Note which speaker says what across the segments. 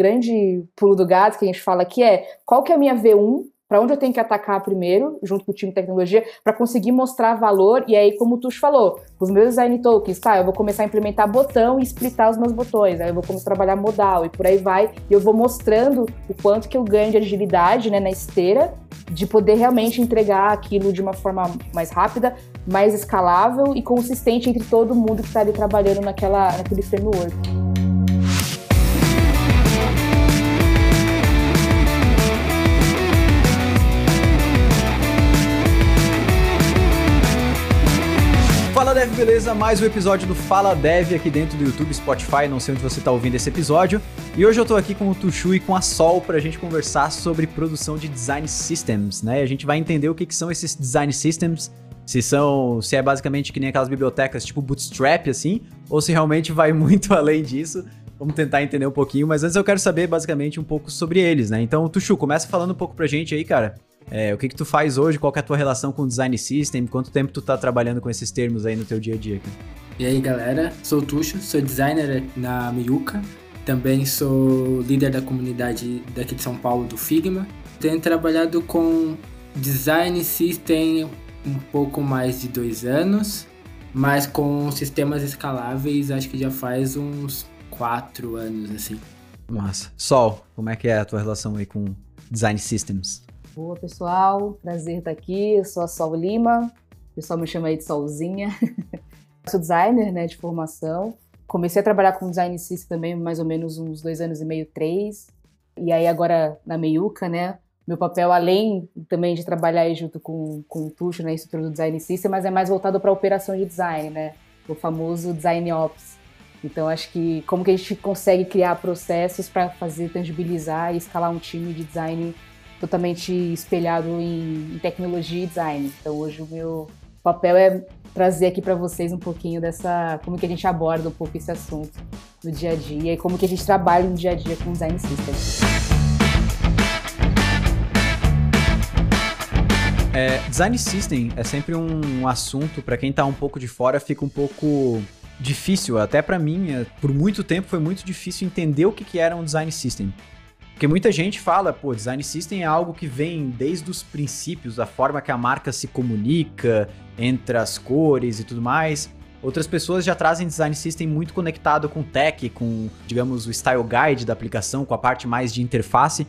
Speaker 1: grande pulo do gato que a gente fala aqui é qual que é a minha V1 para onde eu tenho que atacar primeiro, junto com o time de tecnologia, para conseguir mostrar valor. E aí, como o Tuxo falou, os meus design tokens, tá, eu vou começar a implementar botão e splitar os meus botões, aí eu vou começar a trabalhar modal e por aí vai. E eu vou mostrando o quanto que eu ganho de agilidade né, na esteira, de poder realmente entregar aquilo de uma forma mais rápida, mais escalável e consistente entre todo mundo que está ali trabalhando naquela, naquele framework.
Speaker 2: Beleza? Mais um episódio do Fala Dev aqui dentro do YouTube, Spotify, não sei onde você está ouvindo esse episódio. E hoje eu estou aqui com o Tuxu e com a Sol para a gente conversar sobre produção de design systems, né? A gente vai entender o que, que são esses design systems, se são, se é basicamente que nem aquelas bibliotecas tipo Bootstrap assim, ou se realmente vai muito além disso. Vamos tentar entender um pouquinho, mas antes eu quero saber basicamente um pouco sobre eles, né? Então, Tuxu, começa falando um pouco pra gente aí, cara. É, o que que tu faz hoje? Qual é a tua relação com o design system? Quanto tempo tu tá trabalhando com esses termos aí no teu dia a dia? Cara?
Speaker 3: E aí, galera? Sou o Tuxo, sou designer na Miyuka. Também sou líder da comunidade daqui de São Paulo do Figma. Tenho trabalhado com design system um pouco mais de dois anos, mas com sistemas escaláveis acho que já faz uns quatro anos, assim.
Speaker 2: Massa. Sol, como é que é a tua relação aí com design systems?
Speaker 1: Boa, pessoal. Prazer estar aqui. Eu sou a Sol Lima. O pessoal me chama aí de Solzinha. sou designer, né, de formação. Comecei a trabalhar com design system também mais ou menos uns dois anos e meio, três. E aí agora na Meiuca, né, meu papel, além também de trabalhar junto com, com o Tuxo, né, estrutura do design system, mas é mais voltado para operação de design, né, o famoso design ops. Então acho que como que a gente consegue criar processos para fazer tangibilizar e escalar um time de design totalmente espelhado em, em tecnologia e design. Então hoje o meu papel é trazer aqui para vocês um pouquinho dessa como que a gente aborda um pouco esse assunto no dia a dia e como que a gente trabalha no dia a dia com design systems.
Speaker 2: É, design system é sempre um assunto para quem tá um pouco de fora fica um pouco difícil, até para mim, é, por muito tempo foi muito difícil entender o que, que era um design system. Porque muita gente fala, pô, design system é algo que vem desde os princípios, a forma que a marca se comunica entre as cores e tudo mais. Outras pessoas já trazem design system muito conectado com tech, com, digamos, o style guide da aplicação, com a parte mais de interface.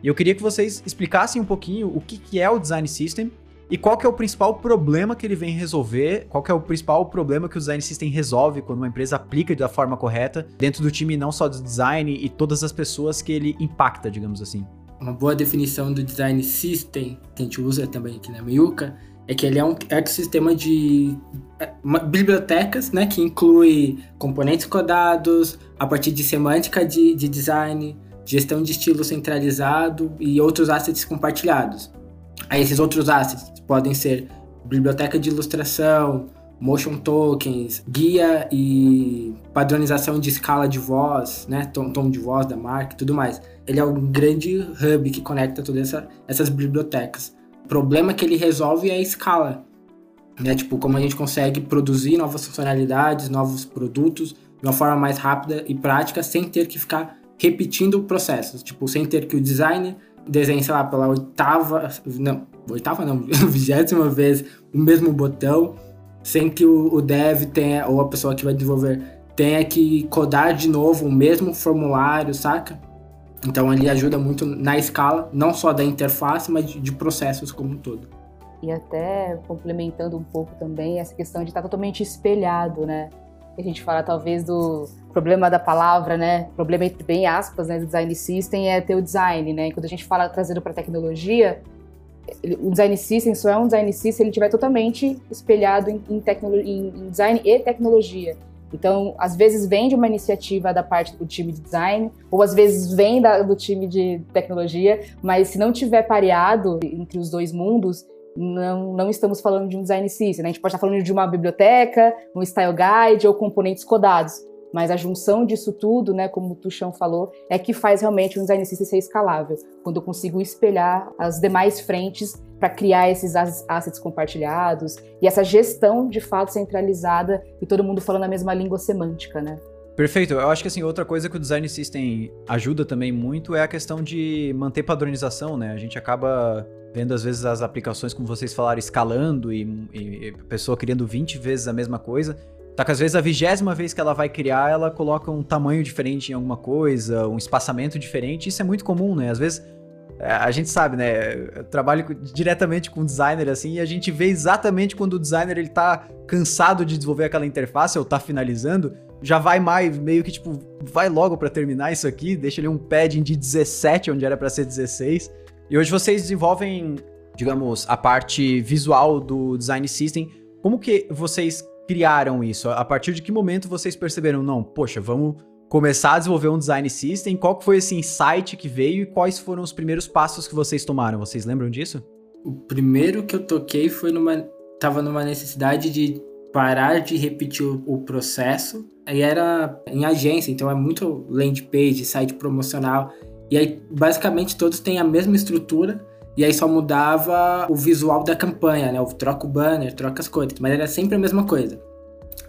Speaker 2: E eu queria que vocês explicassem um pouquinho o que, que é o design system e qual que é o principal problema que ele vem resolver? Qual que é o principal problema que o Design System resolve quando uma empresa aplica da forma correta dentro do time não só do design e todas as pessoas que ele impacta, digamos assim?
Speaker 3: Uma boa definição do Design System, que a gente usa também aqui na Miyuka, é que ele é um ecossistema de é, bibliotecas, né, que inclui componentes codados, a partir de semântica de, de design, gestão de estilo centralizado e outros assets compartilhados. Aí esses outros assets podem ser biblioteca de ilustração, motion tokens, guia e padronização de escala de voz, né, tom, tom de voz da marca e tudo mais. Ele é um grande hub que conecta todas essa, essas bibliotecas. O problema que ele resolve é a escala, né, tipo como a gente consegue produzir novas funcionalidades, novos produtos de uma forma mais rápida e prática sem ter que ficar repetindo processos, tipo sem ter que o designer desenhe, sei lá, pela oitava, não, oitava não, vigésima vez o mesmo botão, sem que o, o dev tenha, ou a pessoa que vai desenvolver, tenha que codar de novo o mesmo formulário, saca? Então ele ajuda muito na escala, não só da interface, mas de, de processos como um todo.
Speaker 1: E até complementando um pouco também essa questão de estar totalmente espelhado, né? A gente fala talvez do problema da palavra, né? Problema entre bem aspas, né, do design system é ter o design, né? quando a gente fala trazendo para tecnologia, o design system só é um design system se ele estiver totalmente espelhado em, em, em, design e tecnologia. Então, às vezes vem de uma iniciativa da parte do time de design, ou às vezes vem da, do time de tecnologia, mas se não tiver pareado entre os dois mundos, não, não estamos falando de um design system. Né? A gente pode estar falando de uma biblioteca, um style guide ou componentes codados. Mas a junção disso tudo, né, como o Tuchão falou, é que faz realmente um design system ser escalável. Quando eu consigo espelhar as demais frentes para criar esses assets compartilhados e essa gestão de fato centralizada e todo mundo falando a mesma língua semântica, né?
Speaker 2: Perfeito. Eu acho que assim, outra coisa que o design system ajuda também muito é a questão de manter padronização, né? A gente acaba vendo às vezes as aplicações, como vocês falaram, escalando e, e a pessoa criando 20 vezes a mesma coisa. Tá que às vezes a vigésima vez que ela vai criar, ela coloca um tamanho diferente em alguma coisa, um espaçamento diferente. Isso é muito comum, né? Às vezes é, a gente sabe, né? Eu trabalho diretamente com designer assim e a gente vê exatamente quando o designer ele tá cansado de desenvolver aquela interface ou tá finalizando já vai mais, meio que tipo, vai logo para terminar isso aqui, deixa ali um padding de 17 onde era para ser 16. E hoje vocês desenvolvem, digamos, a parte visual do design system. Como que vocês criaram isso? A partir de que momento vocês perceberam, não, poxa, vamos começar a desenvolver um design system? Qual foi esse insight que veio e quais foram os primeiros passos que vocês tomaram? Vocês lembram disso?
Speaker 3: O primeiro que eu toquei foi numa tava numa necessidade de parar de repetir o, o processo. E era em agência, então é muito landing page, site promocional. E aí, basicamente, todos têm a mesma estrutura. E aí só mudava o visual da campanha, né? Eu troco o banner, troca as cores, mas era sempre a mesma coisa.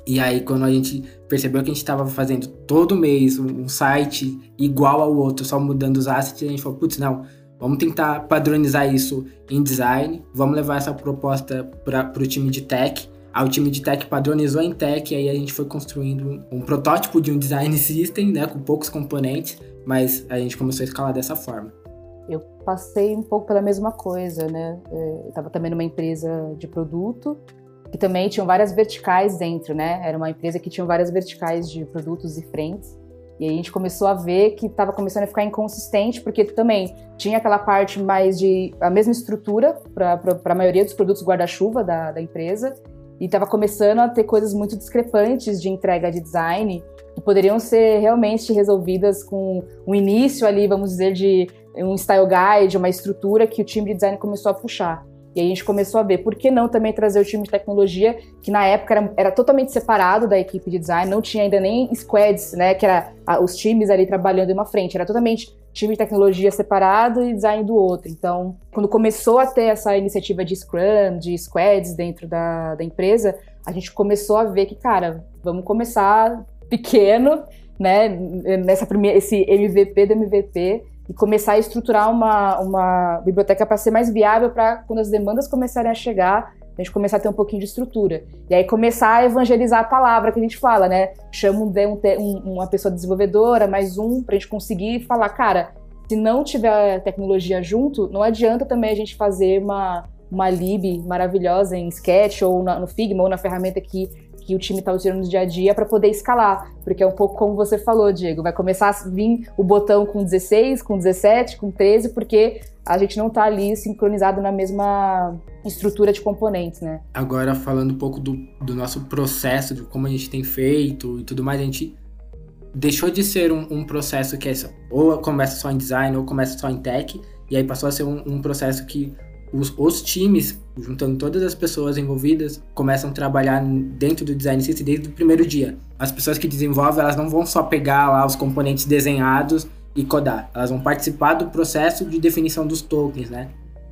Speaker 3: E aí, quando a gente percebeu que a gente estava fazendo todo mês um, site igual ao outro, só mudando os assets, a gente falou, putz, não, vamos tentar padronizar isso em design, vamos levar essa proposta para o time de tech Aí o time de tech padronizou em tech e aí a gente foi construindo um, protótipo de um design system, né, com poucos componentes, mas a gente começou a escalar dessa forma.
Speaker 1: Eu passei um pouco pela mesma coisa, né? É, eu estava também numa empresa de produto que também tinham várias verticais dentro, né? Era uma empresa que tinha várias verticais de produtos e frentes. E a gente começou a ver que estava começando a ficar inconsistente, porque também tinha aquela parte mais de a mesma estrutura para a maioria dos produtos guarda-chuva da, da empresa, e estava começando a ter coisas muito discrepantes de entrega de design que poderiam ser realmente resolvidas com um início ali, vamos dizer, de um style guide, uma estrutura que o time de design começou a puxar. E aí a gente começou a ver por que não também trazer o time de tecnologia, que na época era, era totalmente separado da equipe de design, não tinha ainda nem squads, né, que era os times ali trabalhando em uma frente, era totalmente time de tecnologia separado e design do outro. Então, quando começou a ter essa iniciativa de Scrum, de squads dentro da, da empresa, a gente começou a ver que, cara, vamos começar pequeno, né, nessa primeira, esse MVP do MVP e começar a estruturar uma, uma biblioteca para ser mais viável para quando as demandas começarem a chegar, a gente começar a ter um pouquinho de estrutura. E aí começar a evangelizar a palavra que a gente fala, né? Chama um, um, uma pessoa desenvolvedora, mais um, para a gente conseguir falar, cara, se não tiver tecnologia junto, não adianta também a gente fazer uma, uma lib maravilhosa em Sketch ou na, no Figma ou na ferramenta que que o time está usando no dia a dia para poder escalar. Porque é um pouco como você falou, Diego. Vai começar a vir o botão com 16, com 17, com 13, porque a gente não está ali sincronizado na mesma estrutura de componentes, né?
Speaker 3: Agora, falando um pouco do, do nosso processo, de como a gente tem feito e tudo mais, a gente deixou de ser um, um processo que é ou começa só em design ou começa só em tech, e aí passou a ser um, um processo que os, os, times, juntando todas as pessoas envolvidas, começam a trabalhar dentro do design system desde o primeiro dia. As pessoas que desenvolvem, elas não vão só pegar lá os componentes desenhados e codar, elas vão participar do processo de definição dos tokens, né?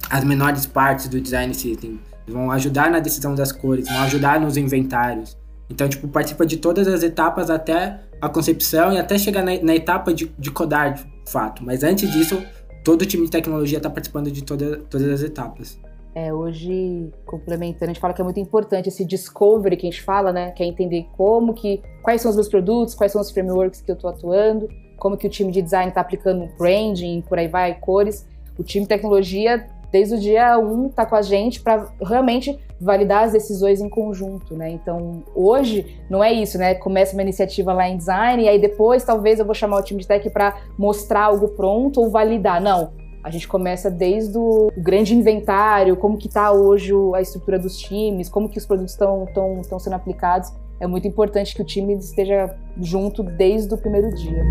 Speaker 3: As menores partes do design system vão ajudar na decisão das cores, vão ajudar nos inventários. Então, tipo, participa de todas as etapas até a concepção e até chegar na, na etapa de, de codar, de fato. Mas antes disso, todo time de tecnologia está participando de toda, todas as etapas.
Speaker 1: É, hoje, complementando, a gente fala que é muito importante esse discovery que a gente fala, né? Que é entender como que, quais são os meus produtos, quais são os frameworks que eu estou atuando, como que o time de design está aplicando branding, por aí vai, cores. O time de tecnologia desde o dia 1 um, tá com a gente para realmente validar as decisões em conjunto, né? Então, hoje não é isso, né? Começa uma iniciativa lá em design e aí depois talvez eu vou chamar o time de tech para mostrar algo pronto ou validar. Não, a gente começa desde o grande inventário, como que tá hoje a estrutura dos times, como que os produtos estão sendo aplicados. É muito importante que o time esteja junto desde o primeiro dia.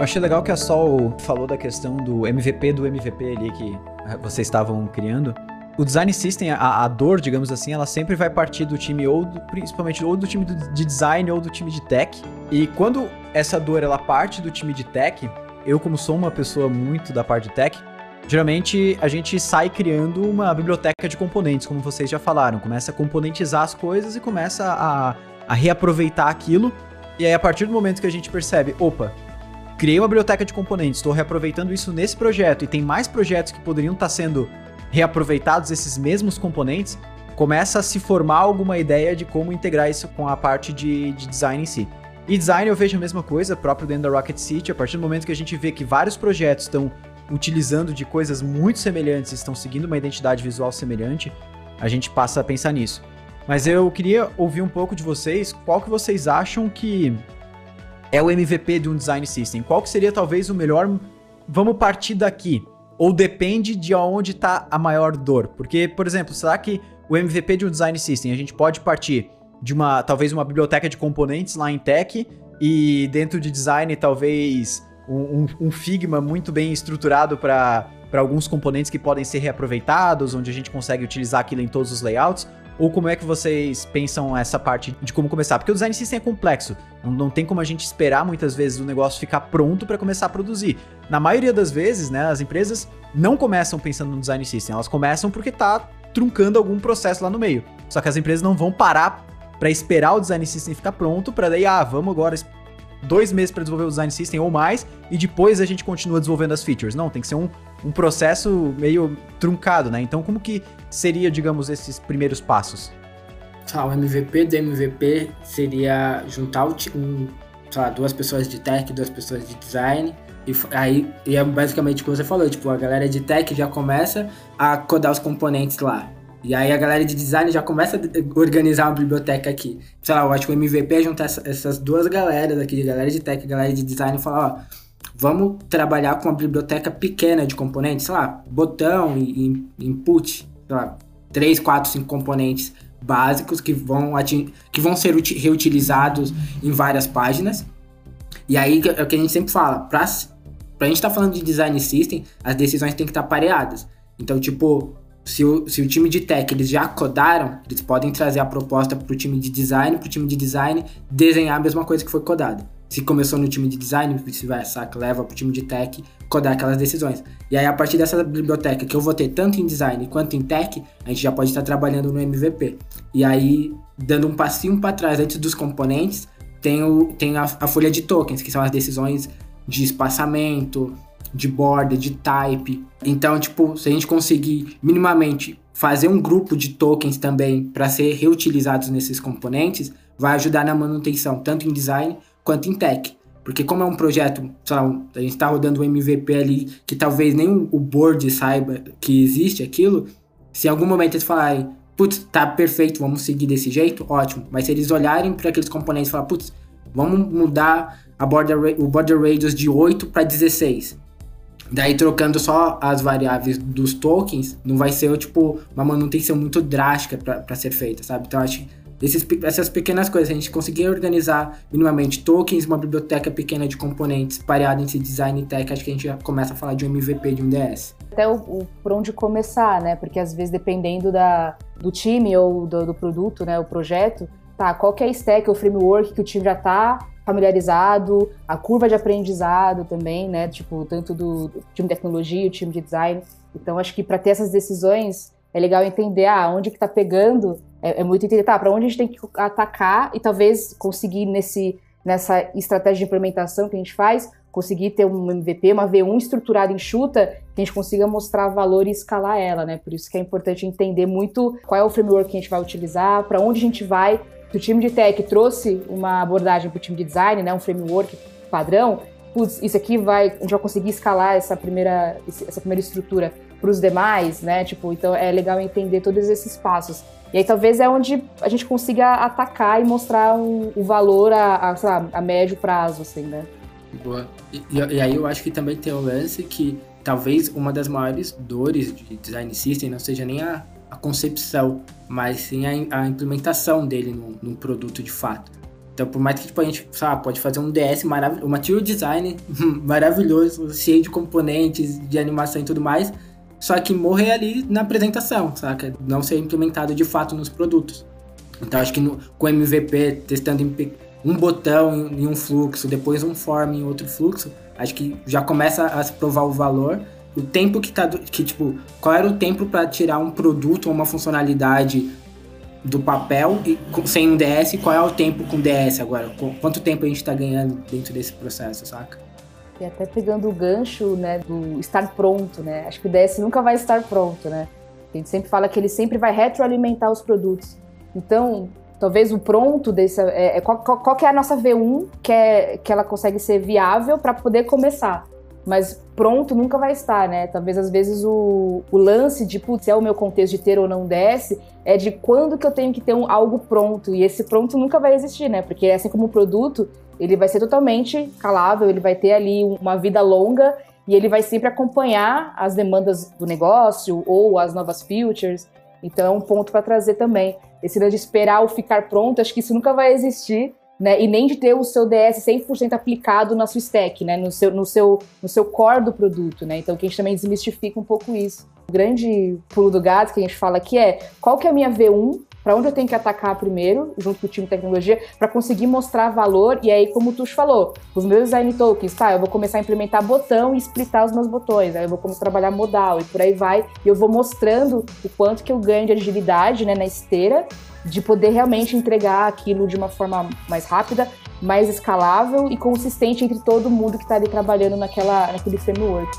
Speaker 2: Eu achei legal que a Sol falou da questão do MVP do MVP ali que eh, vocês estavam criando. O design system, a, a, dor, digamos assim, ela sempre vai partir do time ou do, principalmente ou do time de design ou do time de tech. E quando essa dor ela parte do time de tech, eu como sou uma pessoa muito da parte de tech, geralmente a gente sai criando uma biblioteca de componentes, como vocês já falaram, começa a componentizar as coisas e começa a, a reaproveitar aquilo. E aí a partir do momento que a gente percebe, opa, criei uma biblioteca de componentes, estou reaproveitando isso nesse projeto e tem mais projetos que poderiam estar sendo reaproveitados esses mesmos componentes, começa a se formar alguma ideia de como integrar isso com a parte de, de design em si. E design eu vejo a mesma coisa, próprio dentro da Rocket City, a partir do momento que a gente vê que vários projetos estão utilizando de coisas muito semelhantes, estão seguindo uma identidade visual semelhante, a gente passa a pensar nisso. Mas eu queria ouvir um pouco de vocês, qual que vocês acham que é o MVP de um design system? Qual que seria talvez o melhor? Vamos partir daqui. Ou depende de onde está a maior dor? Porque, por exemplo, será que o MVP de um design system a gente pode partir de uma, talvez uma biblioteca de componentes lá em tech e dentro de design talvez um, um, um Figma muito bem estruturado para para alguns componentes que podem ser reaproveitados, onde a gente consegue utilizar aquilo em todos os layouts? Ou como é que vocês pensam essa parte de como começar? Porque o design system é complexo. Não, tem como a gente esperar muitas vezes o negócio ficar pronto para começar a produzir. Na maioria das vezes, né, as empresas não começam pensando no design system, elas começam porque tá truncando algum processo lá no meio. Só que as empresas não vão parar para esperar o design system ficar pronto, para daí, ah, vamos agora dois meses para desenvolver o design system ou mais, e depois a gente continua desenvolvendo as features. Não, tem que ser um, um processo meio truncado, né? Então, como que seria, digamos, esses primeiros passos?
Speaker 3: Ah, o MVP do MVP seria juntar um, lá, duas pessoas de tech, duas pessoas de design, e aí e é basicamente o que você falou, tipo, a galera de tech já começa a codar os componentes lá. E aí a galera de design já começa a organizar uma biblioteca aqui. Sei lá, eu acho que o MVP é juntar essas duas galeras aqui, galera de tech e galera de design, e falar, ó, vamos trabalhar com uma biblioteca pequena de componentes, sei lá, botão e, input, sei lá, 3, 4, 5 componentes básicos que vão, que vão ser reutilizados em várias páginas. E aí é o que a gente sempre fala, pra, pra gente estar tá falando de design system, as decisões têm que estar tá pareadas. Então, tipo, se o, se o time de tech eles já codaram, eles podem trazer a proposta para o time de design, para o time de design desenhar a mesma coisa que foi codada. Se começou no time de design, vice-versa, leva para o time de tech codar aquelas decisões. E aí, a partir dessa biblioteca que eu vou ter tanto em design quanto em tech, a gente já pode estar trabalhando no MVP. E aí, dando um passinho para trás antes dos componentes, tem, o, tem a, a folha de tokens, que são as decisões de espaçamento, de border, de type. Então, tipo, se a gente conseguir minimamente fazer um grupo de tokens também para ser reutilizados nesses componentes, vai ajudar na manutenção, tanto em design quanto em tech. Porque como é um projeto, lá, a gente está rodando um MVP ali que talvez nem o board saiba que existe aquilo, se em algum momento eles falarem, putz, tá perfeito, vamos seguir desse jeito, ótimo. Mas se eles olharem para aqueles componentes e falar, putz, vamos mudar a border, o border radius de 8 para 16. Daí trocando só as variáveis dos tokens, não vai ser tipo uma manutenção muito drástica para ser feita, sabe? Então acho que essas pequenas coisas, a gente conseguir organizar minimamente tokens, uma biblioteca pequena de componentes pareada entre design e tech, acho que a gente já começa a falar de um MVP, de um DS.
Speaker 1: Até o, o por onde começar, né? Porque às vezes dependendo da, do time ou do, do produto, né, o projeto, tá, qual que é a stack ou framework que o time já tá familiarizado, a curva de aprendizado também, né? Tipo, tanto do, do time de tecnologia, o time de design. Então, acho que para ter essas decisões é legal entender ah, onde que tá pegando. É, é muito entender, tá, para onde a gente tem que atacar e talvez conseguir nesse, nessa estratégia de implementação que a gente faz, conseguir ter um MVP, uma V1 estruturada, enxuta, que a gente consiga mostrar valor e escalar ela, né? Por isso que é importante entender muito qual é o framework que a gente vai utilizar, para onde a gente vai, o time de tech trouxe uma abordagem para o time de design, né, um framework padrão, putz, isso aqui vai, a gente vai conseguir escalar essa primeira, essa primeira estrutura para os demais, né? Tipo, então é legal entender todos esses passos. E aí talvez é onde a gente consiga atacar e mostrar um, o valor a, a, lá, a, médio prazo, assim, né?
Speaker 3: Boa. E, e, aí eu acho que também tem o lance que talvez uma das maiores dores de design system não seja nem a a concepção, mas sim a, implementação dele num, produto de fato. Então, por mais que tipo, a gente sabe, pode fazer um DS maravilhoso, um material design maravilhoso, cheio de componentes, de animação e tudo mais, só que morrer ali na apresentação, saca? Não ser implementado de fato nos produtos. Então, acho que no, com MVP, testando um botão em um fluxo, depois um form em outro fluxo, Acho que já começa a se provar o valor. O tempo que tá. Que, tipo, qual era o tempo para tirar um produto ou uma funcionalidade do papel e, sem um DS? Qual é o tempo com DS agora? Quanto tempo a gente tá ganhando dentro desse processo, saca?
Speaker 1: E até pegando o gancho, né, do estar pronto, né? Acho que o DS nunca vai estar pronto, né? A gente sempre fala que ele sempre vai retroalimentar os produtos. Então, talvez o pronto desse. É, é, qual, qual, qual, que é a nossa V1 que, é, que ela consegue ser viável para poder começar. Mas pronto nunca vai estar, né? Talvez às vezes o, o lance de, putz, é o meu contexto de ter ou não desce, é de quando que eu tenho que ter um, algo pronto. E esse pronto nunca vai existir, né? Porque assim como o produto, ele vai ser totalmente calável, ele vai ter ali uma vida longa e ele vai sempre acompanhar as demandas do negócio ou as novas features. Então é um ponto para trazer também. Esse de esperar o ficar pronto, acho que isso nunca vai existir, né? E nem de ter o seu DS 100% aplicado na sua stack, né? No seu, no, seu, no seu core do produto, né? Então que a gente também desmistifica um pouco isso. O grande pulo do gato que a gente fala aqui é qual que é a minha V1 para onde eu tenho que atacar primeiro, junto com o time de tecnologia, para conseguir mostrar valor. E aí, como o Tuxo falou, os meus design tokens, tá, eu vou começar a implementar botão e splitar os meus botões, aí eu vou começar a trabalhar modal e por aí vai. E eu vou mostrando o quanto que eu ganho de agilidade né, na esteira, de poder realmente entregar aquilo de uma forma mais rápida, mais escalável e consistente entre todo mundo que está ali trabalhando naquela, naquele framework.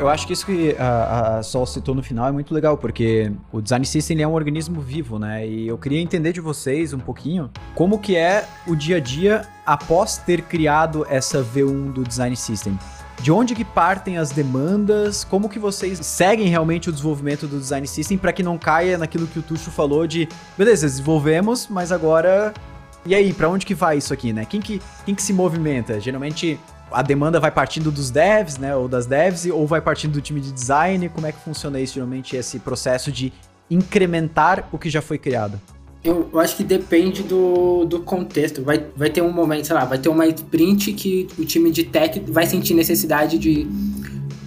Speaker 2: eu acho que isso que a, a Sol citou no final é muito legal, porque o Design System é um organismo vivo, né? E eu queria entender de vocês um pouquinho como que é o dia a dia após ter criado essa V1 do Design System. De onde que partem as demandas? Como que vocês seguem realmente o desenvolvimento do Design System para que não caia naquilo que o Tuxo falou de, beleza, desenvolvemos, mas agora e aí, para onde que vai isso aqui, né? Quem que, quem que se movimenta? Geralmente a demanda vai partindo dos devs, né, ou das devs, ou vai partindo do time de design? Como é que funciona isso, geralmente, esse processo de incrementar o que já foi criado?
Speaker 3: Eu, eu acho que depende do, do contexto. Vai, vai ter um momento, sei lá, vai ter uma sprint que o time de tech vai sentir necessidade de,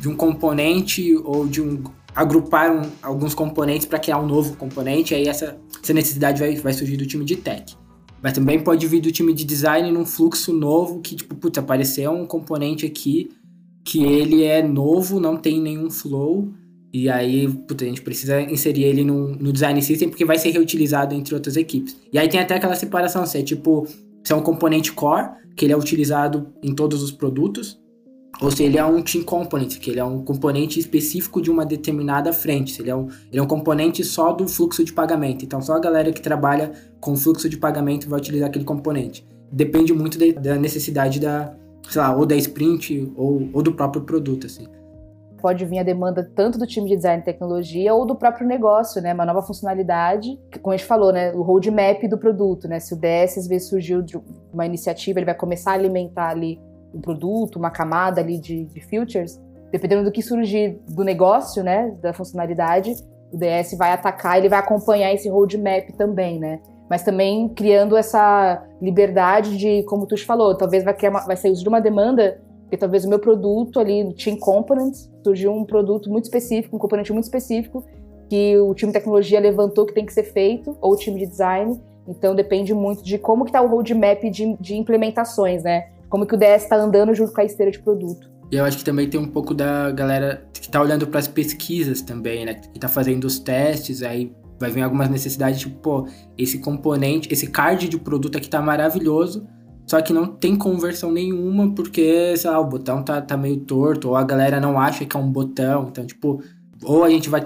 Speaker 3: de um componente ou de um agrupar um, alguns componentes para criar um novo componente, aí essa, essa necessidade vai, vai surgir do time de tech. Mas também pode vir do time de design num fluxo novo que, tipo, putz, apareceu um componente aqui que ele é novo, não tem nenhum flow. E aí, putz, a gente precisa inserir ele no, no design system porque vai ser reutilizado entre outras equipes. E aí tem até aquela separação, se é tipo, se é um componente core, que ele é utilizado em todos os produtos, ou se ele é um team component, que ele é um componente específico de uma determinada frente. Ele é um, ele é um componente só do fluxo de pagamento. Então, só a galera que trabalha com fluxo de pagamento vai utilizar aquele componente. Depende muito de, da necessidade da, sei lá, ou da sprint ou, ou do próprio produto, assim.
Speaker 1: Pode vir a demanda tanto do time de design e tecnologia ou do próprio negócio, né? Uma nova funcionalidade, que, como a gente falou, né? O roadmap do produto, né? Se o DS às vezes surgiu de uma iniciativa, ele vai começar a alimentar ali um produto, uma camada ali de, de features, dependendo do que surgir do negócio, né, da funcionalidade, o DS vai atacar, ele vai acompanhar esse roadmap também, né? Mas também criando essa liberdade de, como tu falou, talvez vai, criar uma, vai sair de uma demanda, porque talvez o meu produto ali, no Team Components, surgiu um produto muito específico, um componente muito específico, que o time de tecnologia levantou que tem que ser feito, ou o time de design. Então depende muito de como que está o roadmap de, de implementações, né? como que o DS está andando junto com a esteira de produto.
Speaker 3: E eu acho que também tem um pouco da galera que está olhando para as pesquisas também, né? Que está fazendo os testes, aí vai vir algumas necessidades, tipo, pô, esse componente, esse card de produto aqui tá maravilhoso, só que não tem conversão nenhuma porque, sei lá, o botão tá, tá meio torto, ou a galera não acha que é um botão. Então, tipo, ou a gente vai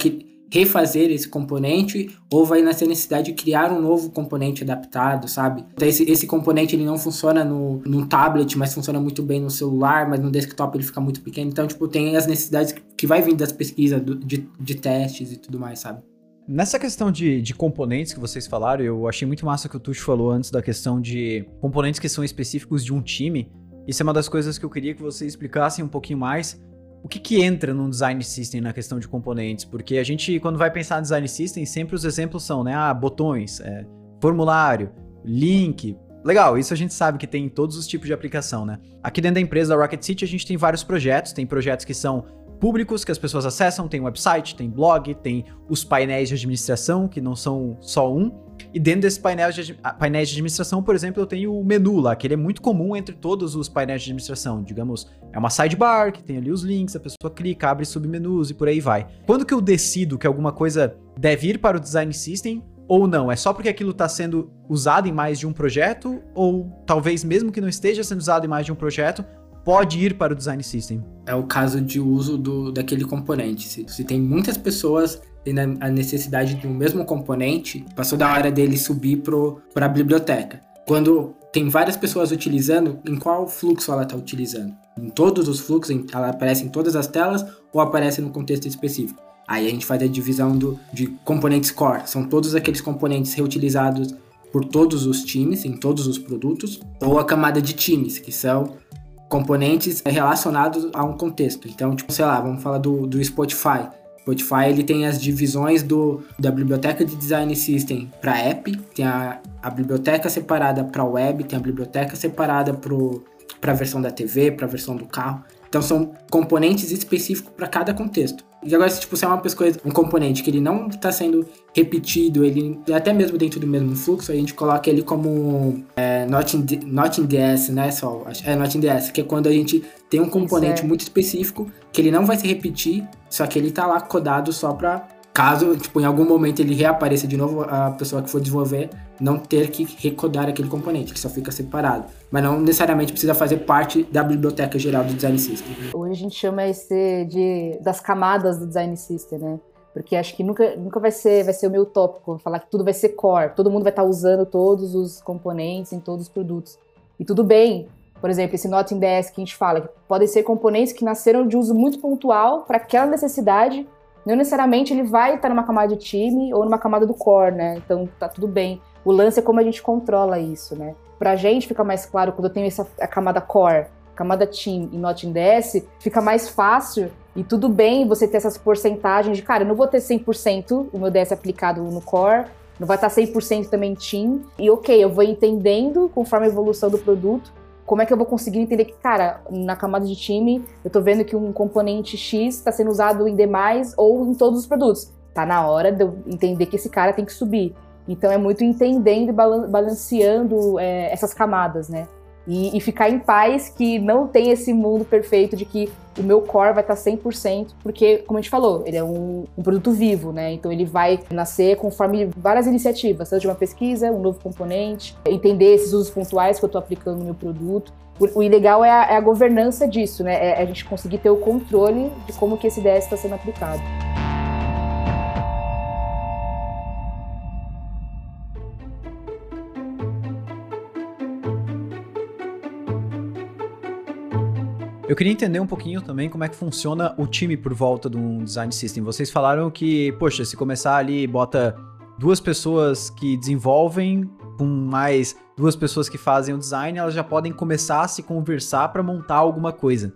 Speaker 3: refazer esse componente ou vai nascer necessidade de criar um novo componente adaptado, sabe? Então esse, esse componente ele não funciona no, no tablet, mas funciona muito bem no celular, mas no desktop ele fica muito pequeno. Então, tipo, tem as necessidades que vai vir das pesquisas, do, de, de testes e tudo mais, sabe?
Speaker 2: Nessa questão de, de componentes que vocês falaram, eu achei muito massa que o Tuxo falou antes da questão de componentes que são específicos de um time. Isso é uma das coisas que eu queria que vocês explicassem um pouquinho mais o que, que entra num design system na questão de componentes? Porque a gente, quando vai pensar em design system, sempre os exemplos são, né? Ah, botões, é, formulário, link. Legal, isso a gente sabe que tem em todos os tipos de aplicação, né? Aqui dentro da empresa da Rocket City a gente tem vários projetos, tem projetos que são públicos que as pessoas acessam, tem website, tem blog, tem os painéis de administração, que não são só um, E dentro desses painéis de, painéis de administração, por exemplo, eu tenho o menu lá, que ele é muito comum entre todos os painéis de administração. Digamos, é uma sidebar que tem ali os links, a pessoa clica, abre submenus e por aí vai. Quando que eu decido que alguma coisa deve ir para o design system ou não? É só porque aquilo está sendo usado em mais de um projeto? Ou talvez mesmo que não esteja sendo usado em mais de um projeto, pode ir para o design system?
Speaker 3: É o caso de uso do, daquele componente. Se, se tem muitas pessoas tendo a necessidade de um mesmo componente, passou da hora dele subir para a biblioteca. Quando tem várias pessoas utilizando, em qual fluxo ela está utilizando? Em todos os fluxos, ela aparece em todas as telas ou aparece no contexto específico? Aí a gente faz a divisão do, de componentes core. São todos aqueles componentes reutilizados por todos os times, em todos os produtos, ou a camada de times, que são componentes relacionados a um contexto. Então, tipo, sei lá, vamos falar do, do Spotify. Spotify ele tem as divisões do, da biblioteca de design system para app, tem a, a biblioteca separada para web, tem a biblioteca separada para a versão da TV, para a versão do carro. Então são componentes específicos para cada contexto. E agora, se, tipo, se é uma coisa, um componente que ele não está sendo repetido, ele até mesmo dentro do mesmo fluxo, a gente coloca ele como é, not, in the, not in DS, né, só? É not in DS, que é quando a gente tem um componente muito específico que ele não vai se repetir, só que ele está lá codado só para caso, tipo, em algum momento ele reapareça de novo, a pessoa que for desenvolver não ter que recodar aquele componente, que só fica separado. Mas não necessariamente precisa fazer parte da biblioteca geral do Design System.
Speaker 1: Hoje a gente chama esse de das camadas do Design System, né? Porque acho que nunca, nunca vai ser vai ser o meu tópico falar que tudo vai ser core, todo mundo vai estar usando todos os componentes em todos os produtos. E tudo bem, por exemplo, esse Not in que a gente fala, que podem ser componentes que nasceram de uso muito pontual para aquela necessidade não necessariamente ele vai estar numa camada de time ou numa camada do core, né? Então tá tudo bem. O lance é como a gente controla isso, né? Pra gente fica mais claro quando eu tenho essa a camada core, camada team e not in DS, fica mais fácil e tudo bem você ter essas porcentagens de, cara, eu não vou ter 100% o meu DS aplicado no core, não vai estar 100% também team. E ok, eu vou entendendo conforme a evolução do produto como é que eu vou conseguir entender que, cara, na camada de time, eu tô vendo que um componente X está sendo usado em demais ou em todos os produtos. Tá na hora de eu entender que esse cara tem que subir. Então é muito entendendo e balanceando é, essas camadas, né? E, e, ficar em paz que não tem esse mundo perfeito de que o meu core vai estar 100%, porque, como a gente falou, ele é um, um, produto vivo, né? Então ele vai nascer conforme várias iniciativas, seja uma pesquisa, um novo componente, entender esses usos pontuais que eu estou aplicando no meu produto. O, o legal é a, é a, governança disso, né? É a gente conseguir ter o controle de como que esse DS está sendo aplicado.
Speaker 2: Eu queria entender um pouquinho também como é que funciona o time por volta de um design system. Vocês falaram que, poxa, se começar ali, bota duas pessoas que desenvolvem com mais duas pessoas que fazem o design, elas já podem começar a se conversar para montar alguma coisa.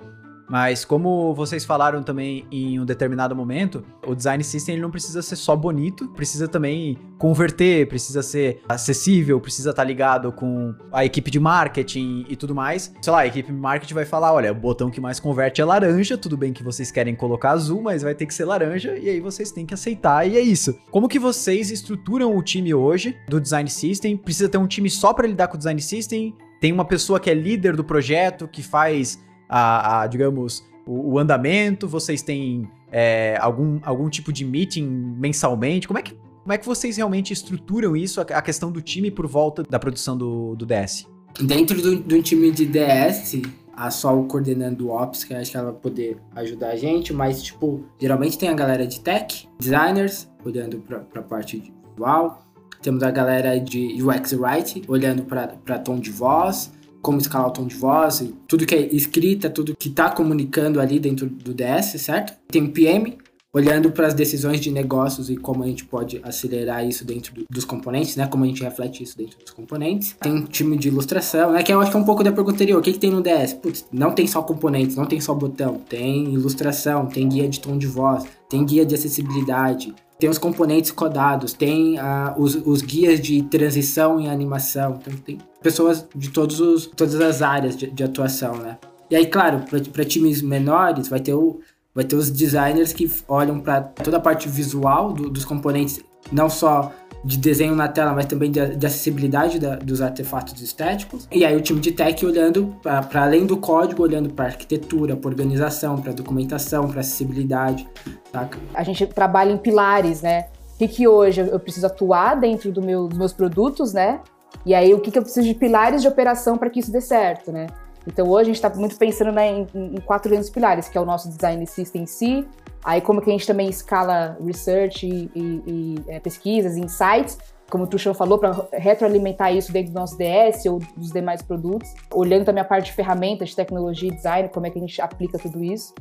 Speaker 2: Mas como vocês falaram também em um determinado momento, o design system ele não precisa ser só bonito, precisa também converter, precisa ser acessível, precisa estar tá ligado com a equipe de marketing e tudo mais. Sei lá, a equipe de marketing vai falar, olha, o botão que mais converte é laranja, tudo bem que vocês querem colocar azul, mas vai ter que ser laranja e aí vocês têm que aceitar e é isso. Como que vocês estruturam o time hoje do design system? Precisa ter um time só para lidar com o design system? Tem uma pessoa que é líder do projeto, que faz a, a digamos, o, o, andamento? Vocês têm é, algum, algum tipo de meeting mensalmente? Como é que, como é que vocês realmente estruturam isso, a, a questão do time por volta da produção do, do DS?
Speaker 3: Dentro do, do time de DS, a Sol coordenando o Ops, que acho que ela vai poder ajudar a gente, mas, tipo, geralmente tem a galera de tech, designers, olhando para a parte visual, temos a galera de UX Write, olhando para tom de voz, como escalar o tom de voz, tudo que é escrita, tudo que está comunicando ali dentro do DS, certo? Tem o PM, olhando para as decisões de negócios e como a gente pode acelerar isso dentro do, dos componentes, né? Como a gente reflete isso dentro dos componentes. Tem um time de ilustração, né? Que eu acho que é um pouco da pergunta anterior. O que, que tem no DS? Putz, não tem só componentes, não tem só botão. Tem ilustração, tem guia de tom de voz, tem guia de acessibilidade, tem os componentes codados, tem uh, os, os, guias de transição e animação, então tem pessoas de todos os, todas as áreas de, de atuação, né? E aí, claro, para times menores, vai ter, o, vai ter os designers que olham para toda a parte visual do, dos componentes, não só de desenho na tela, mas também de, de acessibilidade da, dos artefatos estéticos. E aí o time de tech olhando para além do código, olhando para arquitetura, para organização, para documentação, para acessibilidade, saca?
Speaker 1: A gente trabalha em pilares, né? O que, que hoje eu preciso atuar dentro do meu, dos meus produtos, né? E aí o que, que eu preciso de pilares de operação para que isso dê certo, né? Então hoje a gente está muito pensando né, em, em, quatro grandes pilares, que é o nosso design system em si, aí como que a gente também escala research e, e, e é, pesquisas, insights, como o Tuchão falou, para retroalimentar isso dentro do nosso DS ou dos demais produtos, olhando também a parte de ferramentas de tecnologia e design, como é que a gente aplica tudo isso.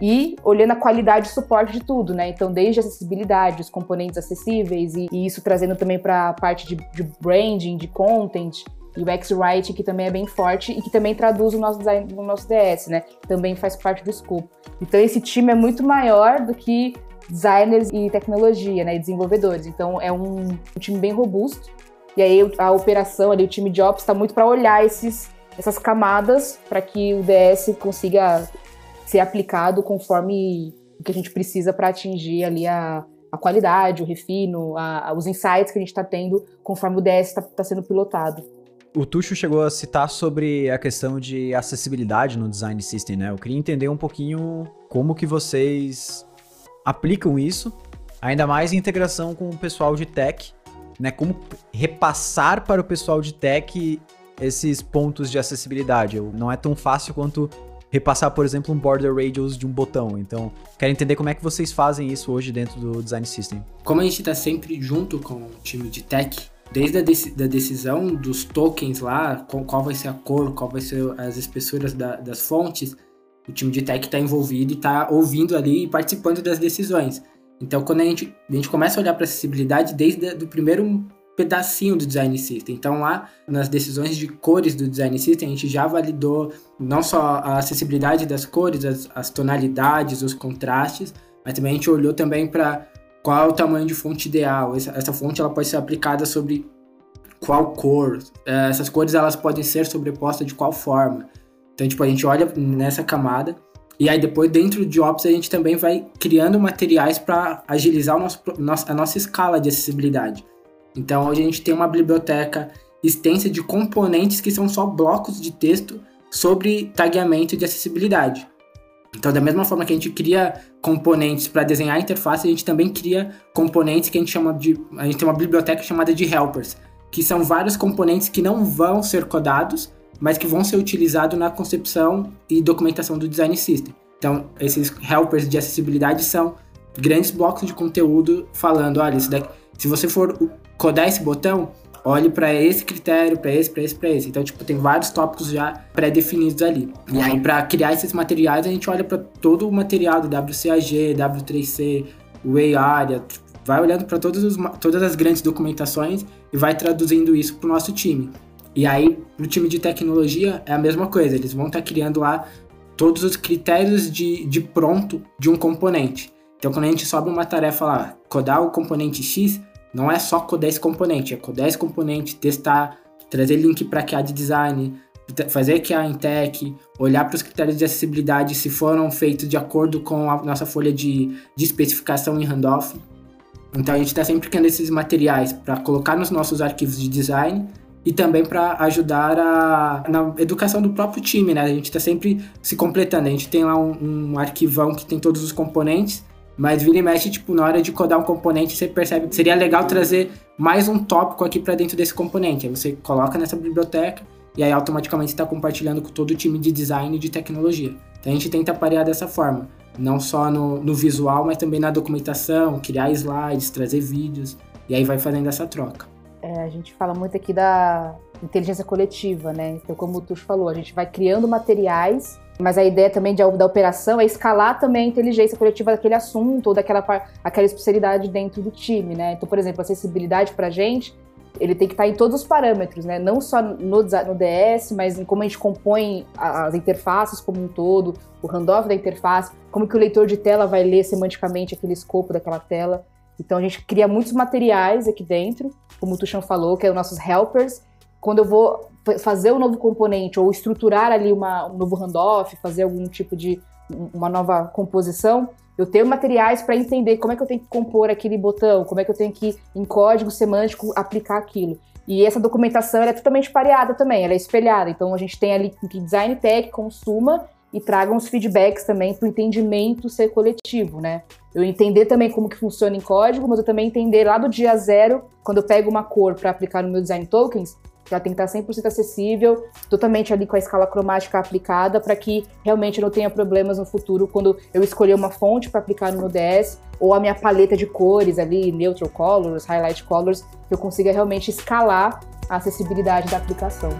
Speaker 1: E olhando a qualidade e suporte de tudo, né? Então, desde a acessibilidade, os componentes acessíveis, e, e isso trazendo também para a parte de, de branding, de content, e o X-Writing, que também é bem forte e que também traduz o nosso design no nosso DS, né? Também faz parte do escopo. Então esse time é muito maior do que designers e tecnologia, né? E desenvolvedores. Então é um, um time bem robusto. E aí a operação ali, o time de Ops está muito para olhar esses, essas camadas para que o DS consiga ser aplicado conforme o que a gente precisa para atingir ali a, a qualidade, o refino, a, a, os insights que a gente está tendo conforme o DS está tá sendo pilotado.
Speaker 2: O Tuxo chegou a citar sobre a questão de acessibilidade no design system, né? Eu queria entender um pouquinho como que vocês aplicam isso, ainda mais em integração com o pessoal de tech, né? Como repassar para o pessoal de tech esses pontos de acessibilidade. Não é tão fácil quanto repassar, por exemplo, um border radius de um botão. Então, quero entender como é que vocês fazem isso hoje dentro do design system.
Speaker 3: Como a gente está sempre junto com o time de tech, desde a dec da decisão dos tokens lá, qual, qual, vai ser a cor, qual vai ser as espessuras da, das fontes, o time de tech está envolvido e está ouvindo ali e participando das decisões. Então, quando a gente, a gente começa a olhar para acessibilidade desde o primeiro pedacinho do design system. Então, lá nas decisões de cores do design system, a gente já validou não só a acessibilidade das cores, as, as tonalidades, os contrastes, mas também a gente olhou também para qual é o tamanho de fonte ideal. Essa, essa fonte ela pode ser aplicada sobre qual cor. É, essas cores elas podem ser sobrepostas de qual forma. Então, tipo, a gente olha nessa camada e aí depois dentro de Ops a gente também vai criando materiais para agilizar o nosso, a nossa escala de acessibilidade. Então hoje a gente tem uma biblioteca extensa de componentes que são só blocos de texto sobre tagueamento de acessibilidade. Então, da mesma forma que a gente cria componentes para desenhar a interface, a gente também cria componentes que a gente chama de. A gente tem uma biblioteca chamada de helpers, que são vários componentes que não vão ser codados, mas que vão ser utilizados na concepção e documentação do design system. Então, esses helpers de acessibilidade são grandes blocos de conteúdo falando, olha, daqui, se você for codar esse botão, olhe para esse critério, para esse, para esse, para esse. Então, tipo, tem vários tópicos já pré-definidos ali. E aí, para criar esses materiais, a gente olha para todo o material do WCAG, W3C, Way Area, vai olhando para todas as grandes documentações e vai traduzindo isso para o nosso time. E aí, no time de tecnologia, é a mesma coisa, eles vão estar tá criando lá todos os critérios de, de pronto de um componente. Então, quando a gente sobe uma tarefa lá, codar o componente X, não é só codar esse componente, é codar esse componente, testar, trazer link para QA de design, fazer QA em tech, olhar para os critérios de acessibilidade se foram feitos de acordo com a nossa folha de, de especificação em handoff. Então a gente está sempre criando esses materiais para colocar nos nossos arquivos de design e também para ajudar a, na educação do próprio time, né? A gente está sempre se completando. A gente tem lá um, um arquivão que tem todos os componentes mas vira e mexe, tipo, na hora de codar um componente, você percebe que seria legal trazer mais um tópico aqui para dentro desse componente. Aí você coloca nessa biblioteca e aí automaticamente está compartilhando com todo o time de design e de tecnologia. Então a gente tenta parear dessa forma, não só no, no visual, mas também na documentação, criar slides, trazer vídeos, e aí vai fazendo essa troca.
Speaker 1: É, a gente fala muito aqui da inteligência coletiva, né? Então, como o Tuxo falou, a gente vai criando materiais mas a ideia também de, da operação é escalar também a inteligência coletiva daquele assunto ou daquela aquela especialidade dentro do time, né? Então, por exemplo, acessibilidade para a gente, ele tem que estar tá em todos os parâmetros, né? Não só no, no DS, mas em como a gente compõe as interfaces como um todo, o handoff da interface, como que o leitor de tela vai ler semanticamente aquele escopo daquela tela. Então a gente cria muitos materiais aqui dentro, como o Tuchan falou, que é os nossos helpers. Quando eu vou fazer um novo componente ou estruturar ali uma, um novo handoff, fazer algum tipo de uma nova composição, eu tenho materiais para entender como é que eu tenho que compor aquele botão, como é que eu tenho que, em código semântico, aplicar aquilo. E essa documentação é totalmente pareada também, ela é espelhada. Então a gente tem ali que design tech consuma e tragam os feedbacks também para o entendimento ser coletivo, né? Eu entender também como que funciona em código, mas eu também entender lá do dia zero, quando eu pego uma cor para aplicar no meu design tokens, ela tem que estar 100% acessível, totalmente ali com a escala cromática aplicada, para que realmente eu não tenha problemas no futuro quando eu escolher uma fonte para aplicar no meu DS, ou a minha paleta de cores ali, neutral colors, highlight colors, que eu consiga realmente escalar a acessibilidade da aplicação.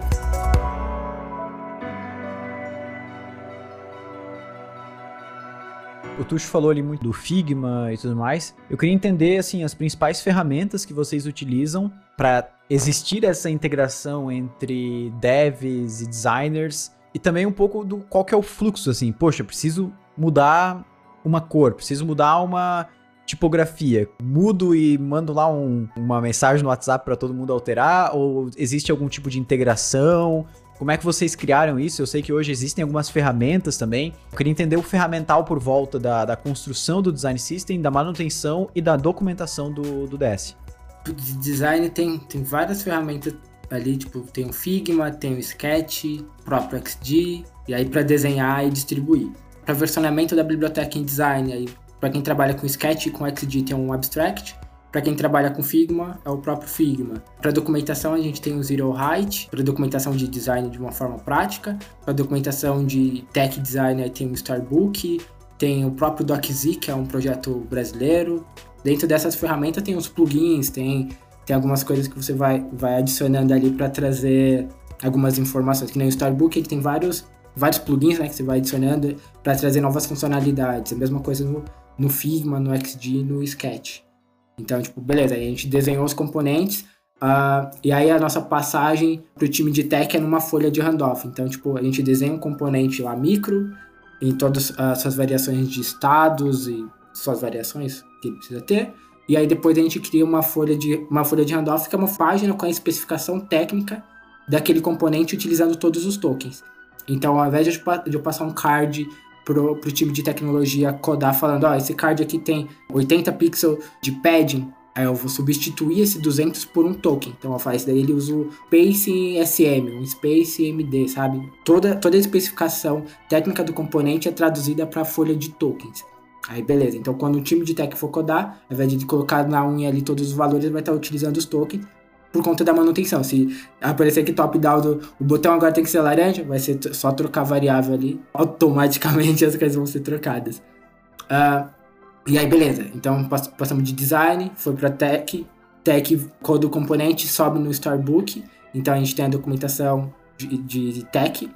Speaker 2: O Tuxo falou ali muito do Figma e tudo mais. Eu queria entender assim as principais ferramentas que vocês utilizam para existir essa integração entre devs e designers e também um pouco do qual que é o fluxo assim. Poxa, preciso mudar uma cor, preciso mudar uma tipografia. Mudo e mando lá um, uma mensagem no WhatsApp para todo mundo alterar ou existe algum tipo de integração? Como é que vocês criaram isso? Eu sei que hoje existem algumas ferramentas também. Eu queria entender o ferramental por volta da, da construção do design system, da manutenção e da documentação do, do DS.
Speaker 3: De design tem, tem várias ferramentas ali, tipo, tem o Figma, tem o Sketch, próprio XD, e aí para desenhar e distribuir. Para versionamento da biblioteca em design, aí para quem trabalha com Sketch e com XD tem um Abstract, para quem trabalha com Figma, é o próprio Figma. Para documentação, a gente tem o Zero Height, para documentação de design de uma forma prática. Para documentação de tech design, aí tem o Starbook, tem o próprio DocZ, que é um projeto brasileiro. Dentro dessas ferramentas tem os plugins, tem, tem algumas coisas que você vai, vai adicionando ali para trazer algumas informações. Que nem o Starbook, ele tem vários, vários plugins né, que você vai adicionando para trazer novas funcionalidades. A mesma coisa no, no Figma, no XD, no Sketch. Então, tipo, beleza, a gente desenhou os componentes, uh, e aí a nossa passagem para o time de tech é numa folha de handoff. Então, tipo, a gente desenha um componente lá micro, em todas as suas variações de estados e suas variações que ele precisa ter. E aí depois a gente cria uma folha de uma folha de handoff que é uma página com a especificação técnica daquele componente utilizando todos os tokens. Então, ao invés de eu passar um card pro, pro time de tecnologia codar falando, ó, oh, esse card aqui tem 80 pixels de padding, aí eu vou substituir esse 200 por um token. Então eu faço daí ele usa o Space SM, um Space MD, sabe? Toda, toda a especificação técnica do componente é traduzida para a folha de tokens. Aí beleza, então quando o time de tech for codar, ao invés de colocar na unha ali todos os valores, vai estar utilizando os tokens por conta da manutenção. Se aparecer que top-down do o botão agora tem que ser laranja, vai ser só trocar variável ali, automaticamente as coisas vão ser trocadas. Uh, e aí, beleza. Então, passamos de design, foi para tech. Tech, code o componente, sobe no Starbook. Então, a gente tem a documentação de, de tech.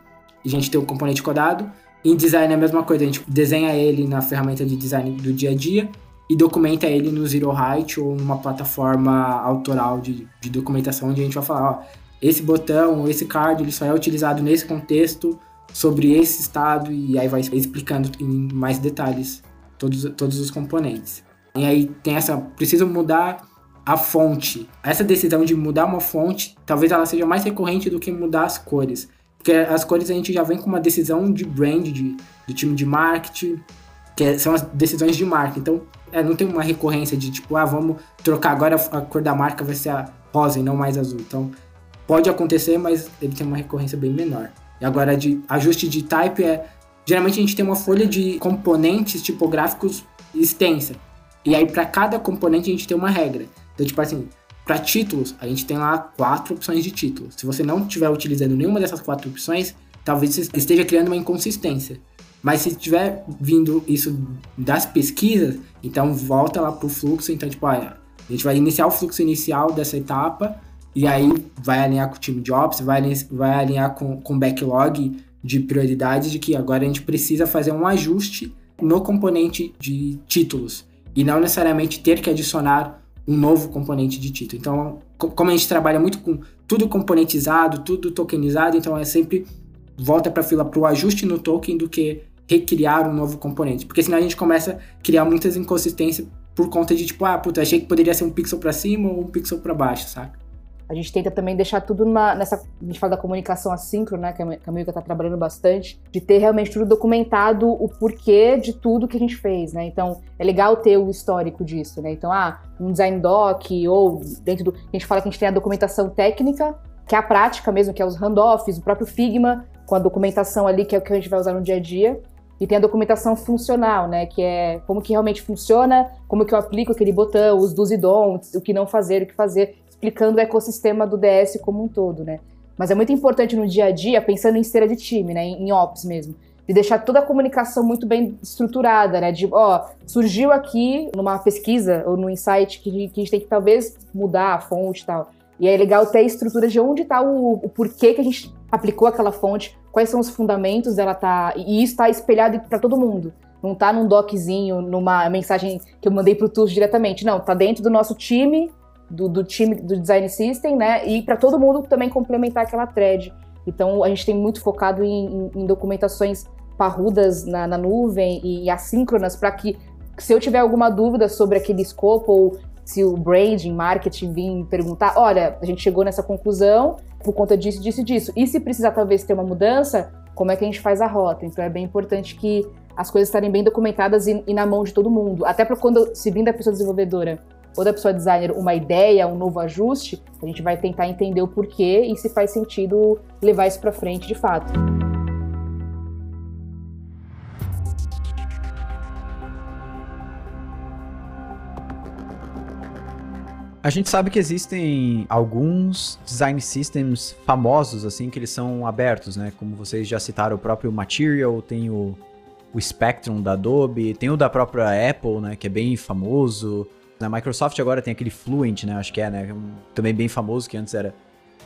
Speaker 3: A gente tem o componente codado. Em design é a mesma coisa, a gente desenha ele na ferramenta de design do dia a dia e documenta ele no Zero Height ou numa plataforma autoral de, de documentação onde a gente vai falar, ó, esse botão, esse card, ele só é utilizado nesse contexto, sobre esse estado, e aí vai explicando em mais detalhes todos, todos os componentes. E aí tem essa, preciso mudar a fonte. Essa decisão de mudar uma fonte, talvez ela seja mais recorrente do que mudar as cores. Porque as cores a gente já vem com uma decisão de brand, de, do time de marketing, que são as decisões de marca. Então, é, não tem uma recorrência de tipo, ah, vamos trocar agora a cor da marca vai ser a rosa e não mais azul. Então, pode acontecer, mas ele tem uma recorrência bem menor. E agora, de ajuste de type é. Geralmente a gente tem uma folha de componentes tipográficos extensa. E aí, para cada componente, a gente tem uma regra. Então, tipo assim, para títulos, a gente tem lá quatro opções de títulos. Se você não estiver utilizando nenhuma dessas quatro opções, talvez você esteja criando uma inconsistência. Mas se tiver vindo isso das pesquisas, então volta lá pro fluxo. Então, tipo, a gente vai iniciar o fluxo inicial dessa etapa e aí vai alinhar com o time de Ops, vai, vai alinhar com o backlog de prioridades de que agora a gente precisa fazer um ajuste no componente de títulos e não necessariamente ter que adicionar um novo componente de título. Então, como a gente trabalha muito com tudo componentizado, tudo tokenizado, então é sempre volta para a fila para o ajuste no token do que recriar um novo componente. Porque senão a gente começa a criar muitas inconsistências por conta de tipo, ah, puta, achei que poderia ser um pixel para cima ou um pixel para baixo, saca?
Speaker 1: A gente tenta também deixar tudo numa, nessa. A gente fala da comunicação assíncrona, né? Que a Milka está trabalhando bastante, de ter realmente tudo documentado o porquê de tudo que a gente fez, né? Então, é legal ter o histórico disso, né? Então, ah, um design doc, ou dentro do. A gente fala que a gente tem a documentação técnica, que é a prática mesmo, que é os handoffs, o próprio Figma, com a documentação ali, que é o que a gente vai usar no dia a dia. E tem a documentação funcional, né? Que é como que realmente funciona, como que eu aplico aquele botão, os dos e don'ts, o que não fazer, o que fazer, explicando o ecossistema do DS como um todo, né? Mas é muito importante no dia a dia, pensando em esteira de time, né? Em, ops mesmo. De deixar toda a comunicação muito bem estruturada, né? De, ó, surgiu aqui numa pesquisa ou no insight que, que a gente tem que talvez mudar a fonte e tal. E é legal ter a estrutura de onde está o, o porquê que a gente aplicou aquela fonte, quais são os fundamentos dela tá. E isso está espelhado para todo mundo. Não tá num doczinho, numa mensagem que eu mandei pro Tools diretamente. Não, tá dentro do nosso time, do, do time do design system, né? E para todo mundo também complementar aquela thread. Então a gente tem muito focado em, em, em documentações parrudas na, na nuvem e, assíncronas para que se eu tiver alguma dúvida sobre aquele escopo ou se o branding, marketing vir perguntar, olha, a gente chegou nessa conclusão por conta disso, disso disso. E se precisar talvez ter uma mudança, como é que a gente faz a rota? Então é bem importante que as coisas estarem bem documentadas e, e na mão de todo mundo. Até para quando se vir da pessoa desenvolvedora ou da pessoa designer uma ideia, um novo ajuste, a gente vai tentar entender o porquê e se faz sentido levar isso para frente de fato.
Speaker 2: A gente sabe que existem alguns design systems famosos, assim, que eles são abertos, né? Como vocês já citaram, o próprio Material, tem o, o Spectrum da Adobe, tem o da própria Apple, né? Que é bem famoso. Na Microsoft agora tem aquele Fluent, né? Acho que é, né? Também bem famoso, que antes era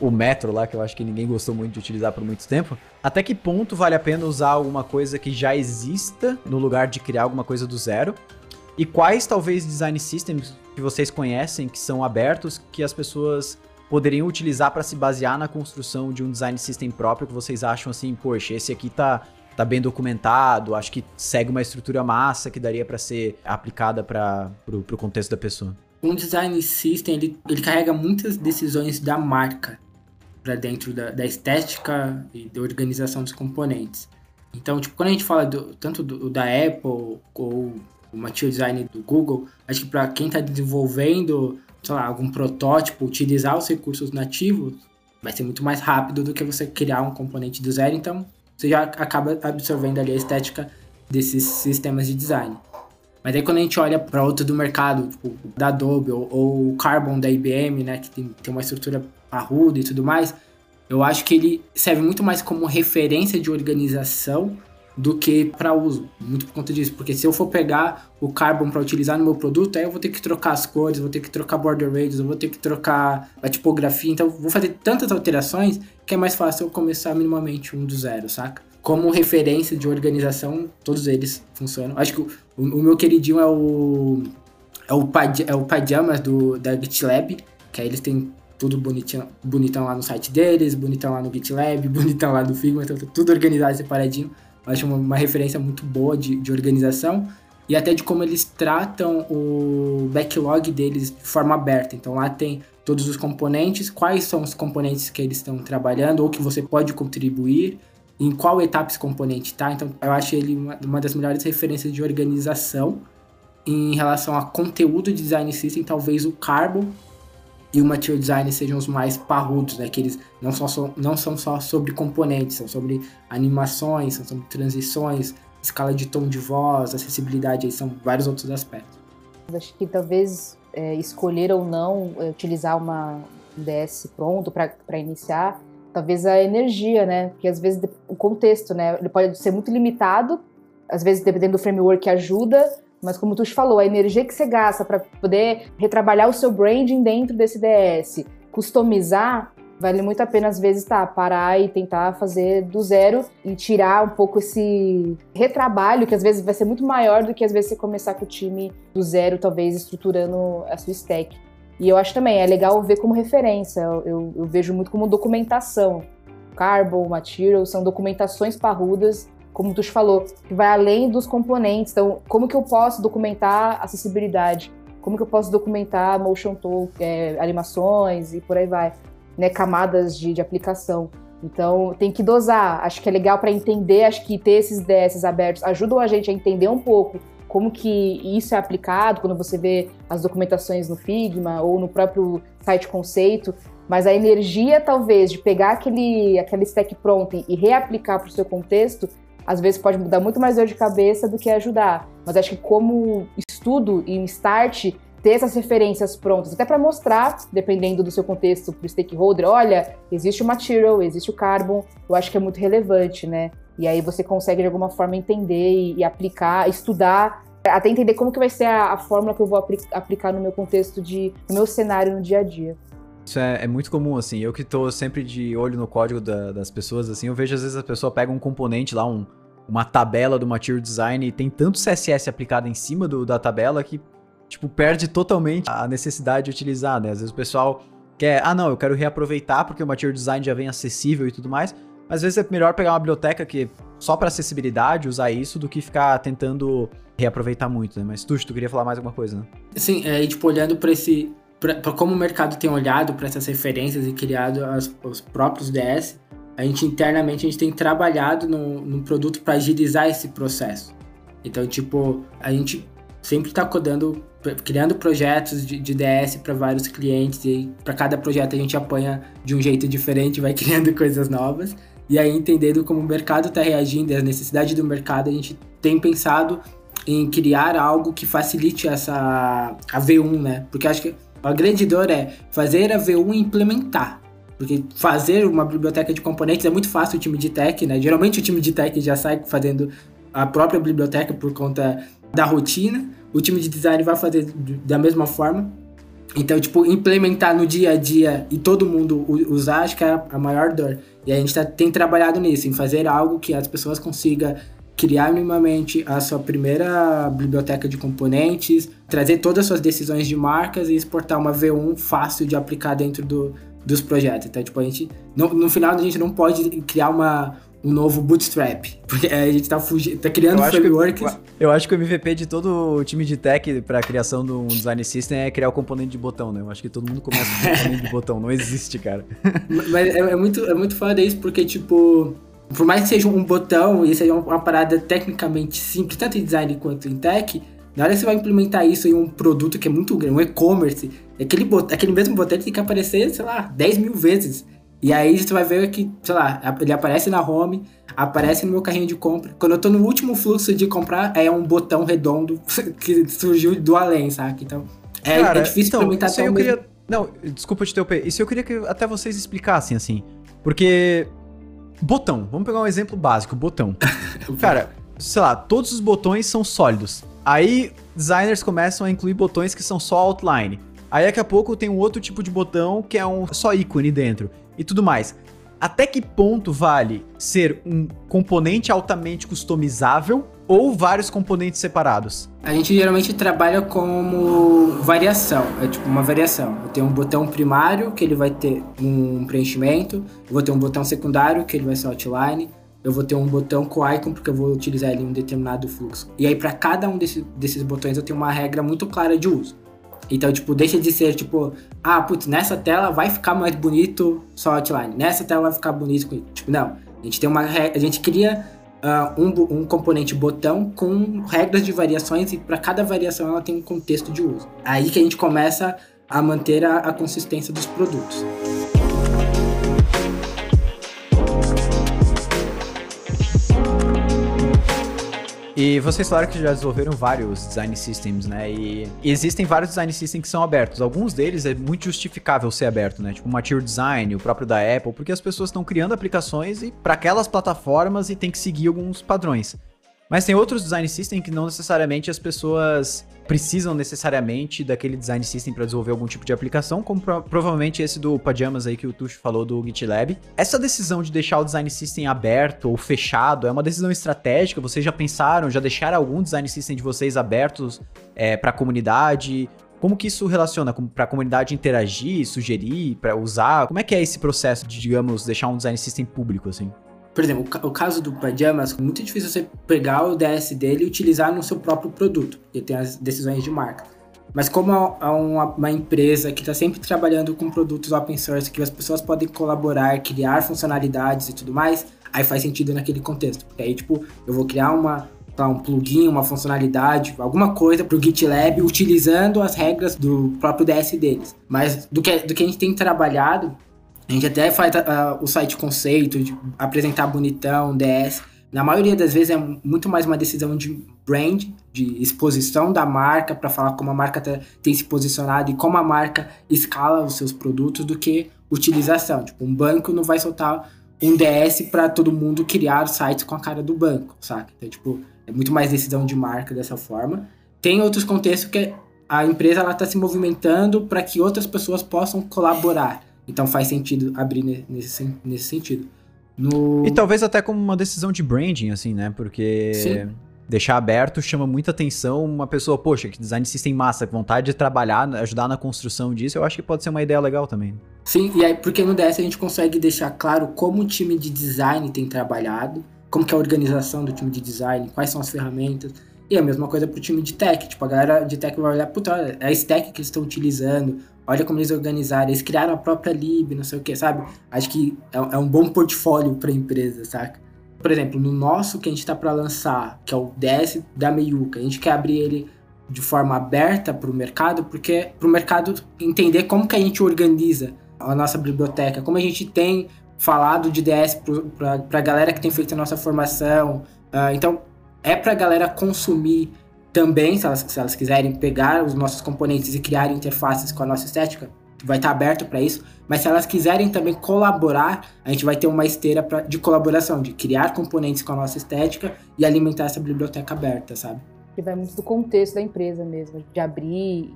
Speaker 2: o Metro lá, que eu acho que ninguém gostou muito de utilizar por muito tempo. Até que ponto vale a pena usar alguma coisa que já exista no lugar de criar alguma coisa do zero? E quais talvez design systems que vocês conhecem que são abertos que as pessoas poderiam utilizar para se basear na construção de um design system próprio que vocês acham assim, poxa, esse aqui tá tá bem documentado, acho que segue uma estrutura massa que daria para ser aplicada para o contexto da pessoa.
Speaker 3: Um design system ele, ele carrega muitas decisões da marca para dentro da, da, estética e da organização dos componentes. Então, tipo, quando a gente fala do, tanto do, da Apple ou o material design do Google, acho que para quem está desenvolvendo, sei lá, algum protótipo, utilizar os recursos nativos, vai ser muito mais rápido do que você criar um componente do zero, então você já acaba absorvendo ali a estética desses sistemas de design. Mas aí quando a gente olha para outro do mercado, tipo da Adobe ou, ou, o Carbon da IBM, né, que tem, tem uma estrutura parruda e tudo mais, eu acho que ele serve muito mais como referência de organização do que para uso, muito por conta disso, porque se eu for pegar o Carbon para utilizar no meu produto, aí eu vou ter que trocar as cores, vou ter que trocar border radius, eu vou ter que trocar a tipografia, então vou fazer tantas alterações que é mais fácil eu começar minimamente um do zero, saca? Como referência de organização, todos eles funcionam. Acho que o, o meu queridinho é o é o, é o Pajamas do, da GitLab, que aí eles têm tudo bonitinho, bonitão lá no site deles, bonitão lá no GitLab, bonitão lá no Figma, então tudo organizado, separadinho. Acho uma, uma referência muito boa de, de organização e até de como eles tratam o backlog deles de forma aberta. Então lá tem todos os componentes, quais são os componentes que eles estão trabalhando ou que você pode contribuir, em qual etapa esse componente está. Então eu acho ele uma, uma, das melhores referências de organização. Em relação a conteúdo de design system, talvez o Carbon e o Material Design sejam os mais parrudos, né? Que eles não, só, não são só sobre componentes, são sobre animações, são sobre transições, escala de tom de voz, acessibilidade, aí são vários outros aspectos.
Speaker 1: Acho que talvez é, escolher ou não é, utilizar uma DS pronto para iniciar, talvez a energia, né? Porque às vezes o contexto, né? Ele pode ser muito limitado, às vezes dependendo do framework ajuda, mas como tu te falou, a energia que você gasta para poder retrabalhar o seu branding dentro desse DS, customizar, vale muito a pena às vezes tá, parar e tentar fazer do zero e tirar um pouco esse retrabalho que às vezes vai ser muito maior do que às vezes você começar com o time do zero, talvez estruturando a sua stack. E eu acho também, é legal ver como referência, eu, eu vejo muito como documentação. Carbon, Material, são documentações parrudas como tu falou, que vai além dos componentes. Então, como que eu posso documentar acessibilidade? Como que eu posso documentar motion talk, é, animações e por aí vai? né, camadas de, de aplicação. Então tem que dosar. Acho que é legal para entender, acho que ter esses DS abertos ajudam a gente a entender um pouco como que isso é aplicado quando você vê as documentações no Figma ou no próprio site conceito. Mas a energia, talvez, de pegar aquele, aquele stack pronto e reaplicar para o seu contexto, às vezes pode mudar muito mais dor de cabeça do que ajudar. Mas acho que como estudo e start, ter essas referências prontas, até para mostrar, dependendo do seu contexto, para o stakeholder, olha, existe o material, existe o carbon, eu acho que é muito relevante, né? E aí você consegue de alguma forma entender e, e aplicar, estudar, até entender como que vai ser a, a fórmula que eu vou apli aplicar no meu contexto de, no meu cenário no dia a dia.
Speaker 2: Isso é, é, muito comum, assim. Eu que tô sempre de olho no código da, das pessoas, assim, eu vejo às vezes a pessoa pega um componente lá, um, uma tabela do Material Design e tem tanto CSS aplicado em cima do, da tabela que tipo, perde totalmente a necessidade de utilizar, né? Às vezes o pessoal quer, ah, não, eu quero reaproveitar porque o material design já vem acessível e tudo mais. Às vezes é melhor pegar uma biblioteca que só para acessibilidade usar isso do que ficar tentando reaproveitar muito, né? Mas tu, tu queria falar mais alguma coisa, né?
Speaker 3: Sim, é, tipo, olhando para esse como o mercado tem olhado para essas referências e criado as, os próprios DS, a gente internamente a gente tem trabalhado no, no produto para agilizar esse processo. Então, tipo, a gente sempre está codando criando projetos de, de DS para vários clientes e para cada projeto a gente apanha de um jeito diferente, vai criando coisas novas. E aí entendendo como o mercado está reagindo e as necessidades do mercado, a gente tem pensado em criar algo que facilite essa a V1, né? Porque acho que a grande dor é fazer a V1 e implementar. Porque fazer uma biblioteca de componentes é muito fácil o time de tech, né? Geralmente o time de tech já sai fazendo a própria biblioteca por conta da rotina o time de design vai fazer da mesma forma. Então, tipo, implementar no dia a dia e todo mundo usar, acho que é a maior dor. E a gente tá, tem trabalhado nisso, em fazer algo que as pessoas consigam criar minimamente a sua primeira biblioteca de componentes, trazer todas as suas decisões de marcas e exportar uma V1 fácil de aplicar dentro do, dos projetos. Então, tipo, a gente, no, no final, a gente não pode criar uma, um novo bootstrap. Porque a gente tá, fugindo, tá criando eu frameworks.
Speaker 2: Que, eu acho que o MVP de todo o time de tech para criação de um design system é criar o componente de botão, né? Eu acho que todo mundo começa com componente de botão, não existe, cara.
Speaker 3: Mas é, é, muito, é muito foda isso, porque, tipo, por mais que seja um botão e seja uma parada tecnicamente simples, tanto em design quanto em tech, na hora que você vai implementar isso em um produto que é muito grande, um e-commerce, aquele, aquele mesmo botão tem que aparecer, sei lá, 10 mil vezes. E aí você vai ver que, sei lá, ele aparece na home, aparece no meu carrinho de compra. Quando eu tô no último fluxo de comprar, é um botão redondo que surgiu do além, saca? Então, é, Cara, é difícil então, implementar
Speaker 2: isso eu mesmo. queria... Não, desculpa te interromper. Isso eu queria que até vocês explicassem, assim. Porque. Botão, vamos pegar um exemplo básico, botão. Cara, sei lá, todos os botões são sólidos. Aí designers começam a incluir botões que são só outline. Aí daqui a pouco tem um outro tipo de botão que é um só ícone dentro e tudo mais. Até que ponto vale ser um componente altamente customizável ou vários componentes separados?
Speaker 3: A gente geralmente trabalha como variação, é tipo uma variação. Eu tenho um botão primário que ele vai ter um preenchimento, eu vou ter um botão secundário que ele vai ser outline, eu vou ter um botão com icon porque eu vou utilizar ele em um determinado fluxo. E aí para cada um desse, desses botões eu tenho uma regra muito clara de uso. Então, tipo, deixa de ser, tipo, ah, putz, nessa tela vai ficar mais bonito só outline. Nessa tela vai ficar bonito com Tipo, não. A gente tem uma a gente cria uh, um, um componente botão com regras de variações e para cada variação ela tem um contexto de uso. Aí que a gente começa a manter a, a consistência dos produtos.
Speaker 2: E vocês falaram que já desenvolveram vários design systems, né? E existem vários design systems que são abertos. Alguns deles é muito justificável ser aberto, né? Tipo o Material Design, o próprio da Apple, porque as pessoas estão criando aplicações e para aquelas plataformas e tem que seguir alguns padrões. Mas tem outros design system que não necessariamente as pessoas precisam necessariamente daquele design system para desenvolver algum tipo de aplicação, como pro provavelmente esse do Pajamas aí que o Tuxo falou do GitLab. Essa decisão de deixar o design system aberto ou fechado é uma decisão estratégica? Vocês já pensaram, já deixaram algum design system de vocês abertos é, para a comunidade? Como que isso relaciona para a comunidade interagir, sugerir, para usar? Como é que é esse processo de, digamos, deixar um design system público assim?
Speaker 3: Por exemplo, o caso do Pajamas, é muito difícil você pegar o DS dele e utilizar no seu próprio produto, porque tem as decisões de marca. Mas como é uma, uma empresa que está sempre trabalhando com produtos open source, que as pessoas podem colaborar, criar funcionalidades e tudo mais, aí faz sentido naquele contexto. Porque aí, tipo, eu vou criar uma, um plugin, uma funcionalidade, alguma coisa para o GitLab utilizando as regras do próprio DS deles. Mas do que, do que a gente tem trabalhado, a gente até faz uh, o site conceito, de apresentar bonitão, DS. Na maioria das vezes é muito mais uma decisão de brand, de exposição da marca, para falar como a marca tá, tem se posicionado e como a marca escala os seus produtos, do que utilização. Tipo, um banco não vai soltar um DS para todo mundo criar sites com a cara do banco, saca? Então, tipo, é muito mais decisão de marca dessa forma. Tem outros contextos que a empresa ela está se movimentando para que outras pessoas possam colaborar. Então faz sentido abrir nesse, nesse sentido.
Speaker 2: No... E talvez até como uma decisão de branding, assim, né? Porque Sim. deixar aberto chama muita atenção. Uma pessoa, poxa, que design system massa, vontade de trabalhar, ajudar na construção disso, eu acho que pode ser uma ideia legal também.
Speaker 3: Sim, e aí porque no DS a gente consegue deixar claro como o time de design tem trabalhado como que é a organização do time de design, quais são as ferramentas. E a mesma coisa para o time de tech. Tipo, a galera de tech vai olhar, puta, é a stack que eles estão utilizando, olha como eles organizaram, eles criaram a própria lib, não sei o que, sabe? Acho que é, é um bom portfólio para a empresa, saca? Por exemplo, no nosso que a gente está para lançar, que é o DS da Meiuca, a gente quer abrir ele de forma aberta para o mercado, porque para o mercado entender como que a gente organiza a nossa biblioteca, como a gente tem falado de DS para a galera que tem feito a nossa formação. Uh, então, é para a galera consumir também, se elas, se elas quiserem pegar os nossos componentes e criar interfaces com a nossa estética, vai estar tá aberto para isso. Mas se elas quiserem também colaborar, a gente vai ter uma esteira pra, de colaboração, de criar componentes com a nossa estética e alimentar essa biblioteca aberta, sabe?
Speaker 1: Que vai muito do contexto da empresa mesmo, de abrir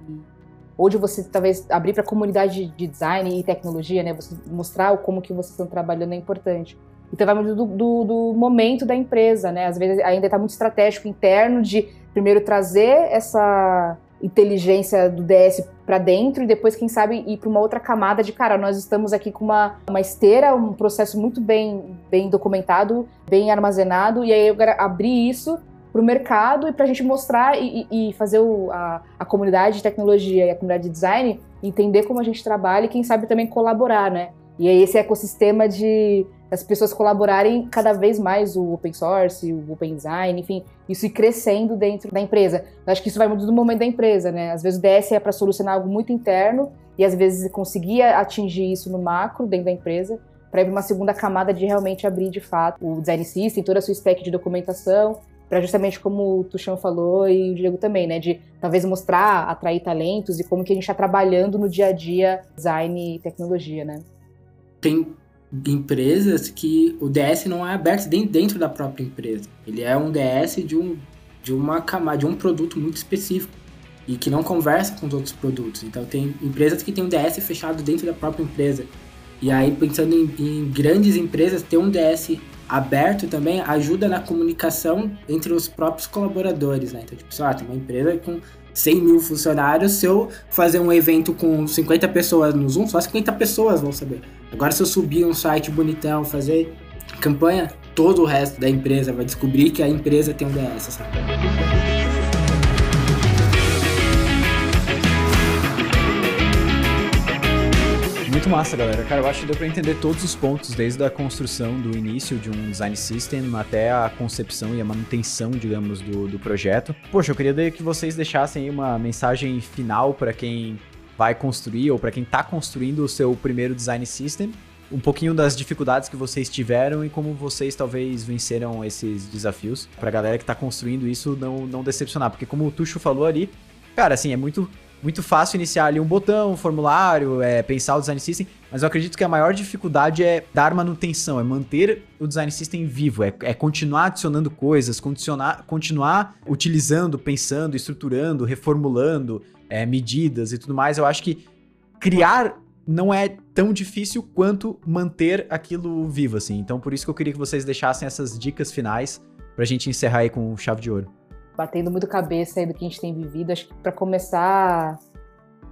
Speaker 1: ou de você talvez abrir para a comunidade de design e tecnologia, né? Você mostrar como que vocês estão trabalhando é importante. Então vai muito do, do, do momento da empresa, né? Às vezes ainda está muito estratégico interno de primeiro trazer essa inteligência do DS para dentro e depois, quem sabe, ir para uma outra camada de, cara, nós estamos aqui com uma, uma esteira, um processo muito bem, bem documentado, bem armazenado, e aí eu quero abrir isso para o mercado e para a gente mostrar e, e fazer o, a, a, comunidade de tecnologia e a comunidade de design entender como a gente trabalha e quem sabe também colaborar, né? E aí esse ecossistema de as pessoas colaborarem cada vez mais o open source, o open design, enfim, isso ir crescendo dentro da empresa. Eu acho que isso vai muito do momento da empresa, né? Às vezes o DS é para solucionar algo muito interno e às vezes conseguia atingir isso no macro dentro da empresa para ir uma segunda camada de realmente abrir de fato o design system, toda a sua stack de documentação para justamente como o Tuxão falou e o Diego também, né, de talvez mostrar, atrair talentos e como que a gente está trabalhando no dia a dia design e tecnologia, né?
Speaker 3: Tem empresas que o DS não é aberto dentro da própria empresa. Ele é um DS de um de uma camada, de um produto muito específico e que não conversa com os outros produtos. Então tem empresas que têm um DS fechado dentro da própria empresa. E aí pensando em, em grandes empresas, ter um DS aberto também ajuda na comunicação entre os próprios colaboradores, né? Então, tipo, lá, tem uma empresa com 100 mil funcionários, se eu fazer um evento com 50 pessoas no Zoom, só 50 pessoas vão saber. Agora, se eu subir um site bonitão, fazer campanha, todo o resto da empresa vai descobrir que a empresa tem um DS, sabe?
Speaker 2: Muito massa, galera. Cara, eu acho que deu pra entender todos os pontos, desde a construção do início de um design system até a concepção e a manutenção, digamos, do, do projeto. Poxa, eu queria que vocês deixassem aí uma mensagem final para quem vai construir ou para quem tá construindo o seu primeiro design system. Um pouquinho das dificuldades que vocês tiveram e como vocês talvez venceram esses desafios. Pra galera que tá construindo isso não, não decepcionar. Porque como o Tuxo falou ali, cara, assim, é muito muito fácil iniciar ali um botão, um formulário, é, pensar o design system, mas eu acredito que a maior dificuldade é dar manutenção, é manter o design system vivo, é, é continuar adicionando coisas, continuar utilizando, pensando, estruturando, reformulando é, medidas e tudo mais. Eu acho que criar não é tão difícil quanto manter aquilo vivo, assim. Então, por isso que eu queria que vocês deixassem essas dicas finais pra gente encerrar aí com chave de ouro
Speaker 1: batendo muito cabeça aí do que a gente tem vivido. Acho que para começar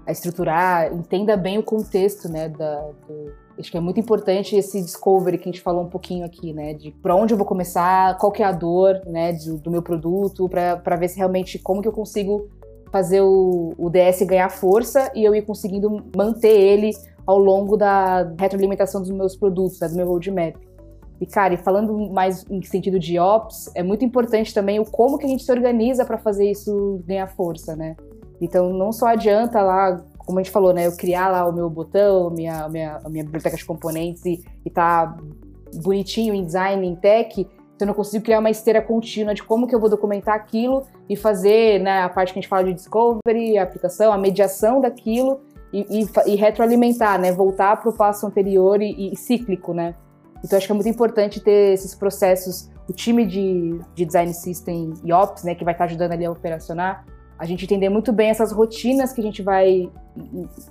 Speaker 1: a estruturar, entenda bem o contexto, né, da, do, acho que é muito importante esse discovery que a gente falou um pouquinho aqui, né, de para onde eu vou começar, qual que é a dor, né, do, do meu produto, para ver se realmente como que eu consigo fazer o, o DS ganhar força e eu ir conseguindo manter ele ao longo da retroalimentação dos meus produtos, né, do meu roadmap. E, cara, e falando mais em sentido de ops, é muito importante também o como que a gente se organiza para fazer isso ganhar força, né? Então, não só adianta lá, como a gente falou, né, eu criar lá o meu botão, minha, minha, minha biblioteca de componentes e, e tá bonitinho em design, em tech, então eu não consigo criar uma esteira contínua de como que eu vou documentar aquilo e fazer né, a parte que a gente fala de discovery, a aplicação, a mediação daquilo e, e, e retroalimentar, né? Voltar para o passo anterior e, e, cíclico, né? Então acho que é muito importante ter esses processos, o time de, de design system e ops, né, que vai estar ajudando ali a operacionar, a gente entender muito bem essas rotinas que a gente vai,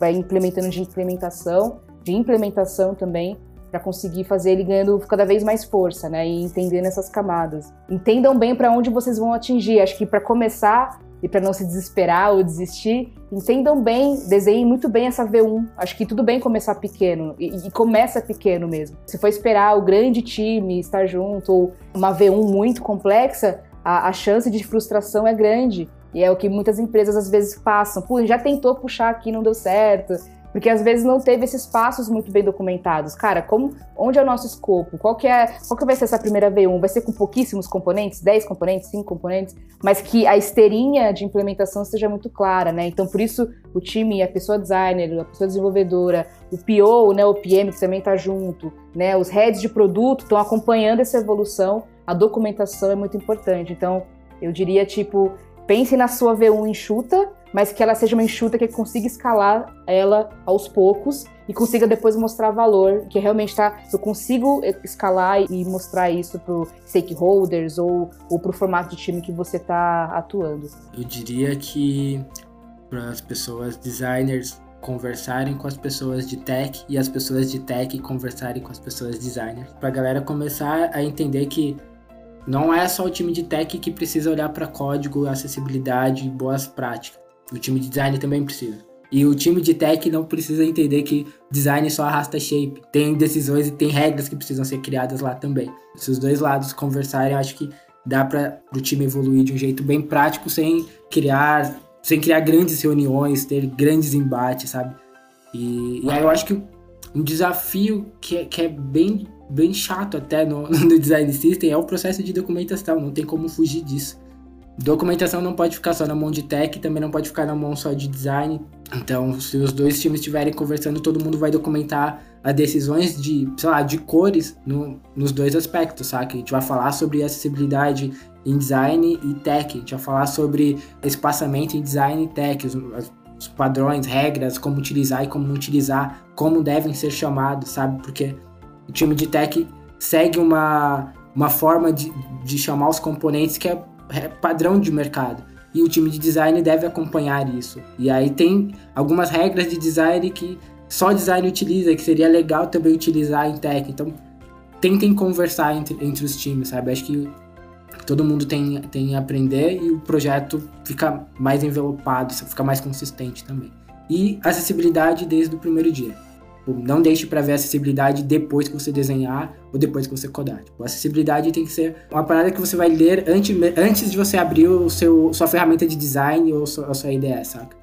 Speaker 1: vai implementando de implementação, de implementação também, para conseguir fazer ele ganhando cada vez mais força, né? E entendendo essas camadas. Entendam bem para onde vocês vão atingir. Acho que para começar e para não se desesperar ou desistir, entendam bem, desenhem muito bem essa V1. Acho que tudo bem começar pequeno e, e começa pequeno mesmo. Se for esperar o grande time estar junto ou uma V1 muito complexa, a, a chance de frustração é grande. E é o que muitas empresas às vezes passam. Pô, já tentou puxar aqui, não deu certo porque às vezes não teve esses passos muito bem documentados. Cara, como, onde é o nosso escopo? Qual que, é, qual que vai ser essa primeira V1? Vai ser com pouquíssimos componentes, 10 componentes, 5 componentes, mas que a esteirinha de implementação seja muito clara, né? Então, por isso, o time, a pessoa designer, a pessoa desenvolvedora, o PO, né, o PM que também está junto, né, os heads de produto estão acompanhando essa evolução, a documentação é muito importante. Então, eu diria, tipo, pense na sua V1 enxuta, mas que ela seja uma enxuta que consiga escalar ela aos poucos e consiga depois mostrar valor, que realmente tá, eu consigo escalar e mostrar isso para stakeholders ou, ou o formato de time que você está atuando.
Speaker 3: Eu diria que para as pessoas designers conversarem com as pessoas de tech e as pessoas de tech conversarem com as pessoas designers, para a galera começar a entender que não é só o time de tech que precisa olhar para código, acessibilidade e boas práticas. O time de design também precisa. E o time de tech não precisa entender que design só arrasta shape. Tem decisões e tem regras que precisam ser criadas lá também. Se os dois lados conversarem, acho que dá para o time evoluir de um jeito bem prático sem criar sem criar grandes reuniões, ter grandes embates, sabe? E, e aí eu acho que um desafio que é, que é bem, bem chato até no, no design system é o processo de documentação, não tem como fugir disso. Documentação não pode ficar só na mão de tech, também não pode ficar na mão só de design. Então, se os dois times estiverem conversando, todo mundo vai documentar as decisões de, sei lá, de cores no, nos dois aspectos, sabe? A gente vai falar sobre acessibilidade em design e tech, a gente vai falar sobre espaçamento em design e tech, os, os padrões, regras, como utilizar e como não utilizar, como devem ser chamados, sabe? Porque o time de tech segue uma, uma forma de, de chamar os componentes que é é padrão de mercado. E o time de design deve acompanhar isso. E aí tem algumas regras de design que só design utiliza, que seria legal também utilizar em tech. Então, tentem conversar entre, entre os times, sabe? Acho que todo mundo tem, tem a aprender e o projeto fica mais envelopado, fica mais consistente também. E acessibilidade desde o primeiro dia. Tipo, não deixe para ver a acessibilidade depois que você desenhar ou depois que você codar. Tipo, a acessibilidade tem que ser uma parada que você vai ler antes, antes de você abrir o seu, sua ferramenta de design ou a sua IDE, saca?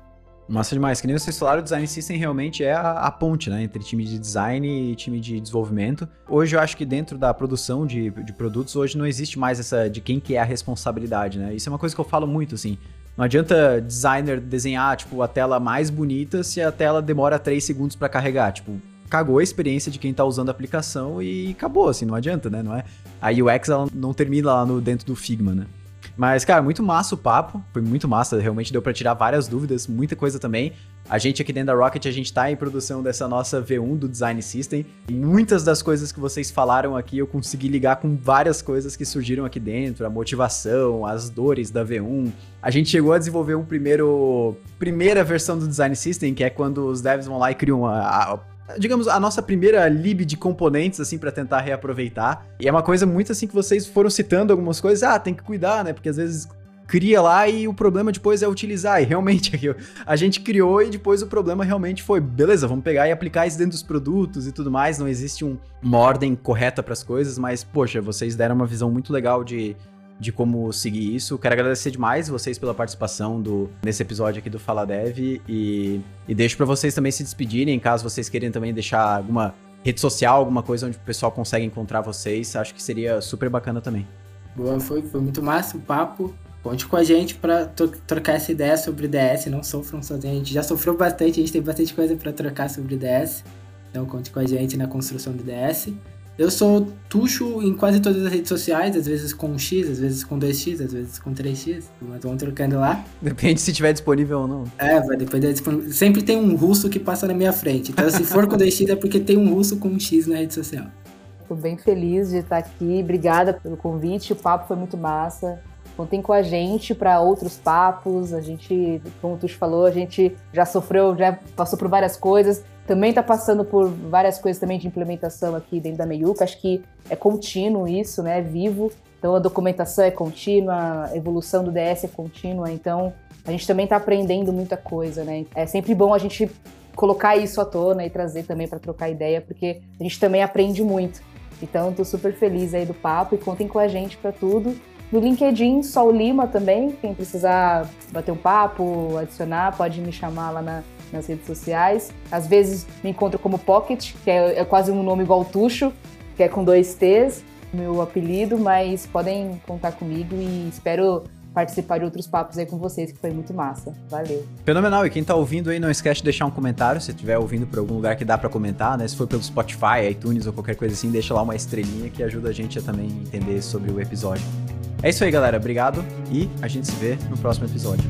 Speaker 2: Massa demais. Que nem vocês falaram, o Design System realmente é a, a, ponte, né? Entre time de design e time de desenvolvimento. Hoje eu acho que dentro da produção de, de produtos, hoje não existe mais essa de quem que é a responsabilidade, né? Isso é uma coisa que eu falo muito, assim. Não adianta designer desenhar, tipo, a tela mais bonita se a tela demora 3 segundos para carregar. Tipo, cagou a experiência de quem tá usando a aplicação e acabou, assim, não adianta, né? Não é? A UX ela não termina lá no, dentro do Figma, né? Mas, cara, muito massa o papo. Foi muito massa. Realmente deu para tirar várias dúvidas, muita coisa também. A gente aqui dentro da Rocket, a gente tá em produção dessa nossa V1 do Design System. E muitas das coisas que vocês falaram aqui, eu consegui ligar com várias coisas que surgiram aqui dentro. A motivação, as dores da V1. A gente chegou a desenvolver um primeiro... Primeira versão do Design System, que é quando os devs vão lá e criam a, a digamos, a nossa primeira lib de componentes, assim, para tentar reaproveitar. E é uma coisa muito assim que vocês foram citando algumas coisas. Ah, tem que cuidar, né? Porque às vezes cria lá e o problema depois é utilizar. E realmente a gente criou e depois o problema realmente foi, beleza, vamos pegar e aplicar isso dentro dos produtos e tudo mais. Não existe um, uma ordem correta para as coisas, mas poxa, vocês deram uma visão muito legal de de como seguir isso. Quero agradecer demais vocês pela participação do, nesse episódio aqui do Fala Dev e, e deixo para vocês também se despedirem, caso vocês queiram também deixar alguma rede social, alguma coisa onde o pessoal consegue encontrar vocês, acho que seria super bacana também.
Speaker 3: Boa, foi, foi muito massa o papo. Conte com a gente para trocar essa ideia sobre DS, não sofram sozinhos. A gente já sofreu bastante, a gente tem bastante coisa para trocar sobre DS. Então conte com a gente na construção do DS. Eu sou tuxo em quase todas as redes sociais, às vezes com um X, às vezes com 2X, às vezes com 3X, mas vamos trocando lá.
Speaker 2: Depende se tiver disponível ou não.
Speaker 3: É, vai depender disponível. Sempre tem um russo que passa na minha frente. Então, se for com 2X é porque tem um russo com um X na rede social.
Speaker 1: Estou bem feliz de estar aqui. Obrigada pelo convite. O papo foi muito massa. Contem com a gente para outros papos. A gente, como o Tuxo falou, a gente já sofreu, já passou por várias coisas também está passando por várias coisas também de implementação aqui dentro da Meiuca. Acho que é contínuo isso, né? É vivo. Então a documentação é contínua, a evolução do DS é contínua. Então a gente também está aprendendo muita coisa, né? É sempre bom a gente colocar isso à tona e trazer também para trocar ideia, porque a gente também aprende muito. Então estou super feliz aí do papo e contem com a gente para tudo. No LinkedIn, Sol Lima também, quem precisar bater um papo, adicionar, pode me chamar lá na, nas redes sociais. Às vezes me encontro como Pocket, que é, é quase um nome igual Tuxo, que é com dois T's, meu apelido, mas podem contar comigo e espero participar de outros papos aí com vocês, que foi muito massa. Valeu.
Speaker 2: Fenomenal. E quem tá ouvindo aí, não esquece de deixar um comentário, se estiver ouvindo por algum lugar que dá para comentar, né? Se for pelo Spotify, iTunes ou qualquer coisa assim, deixa lá uma estrelinha que ajuda a gente a também entender sobre o episódio. É isso aí, galera. Obrigado e a gente se vê no próximo episódio.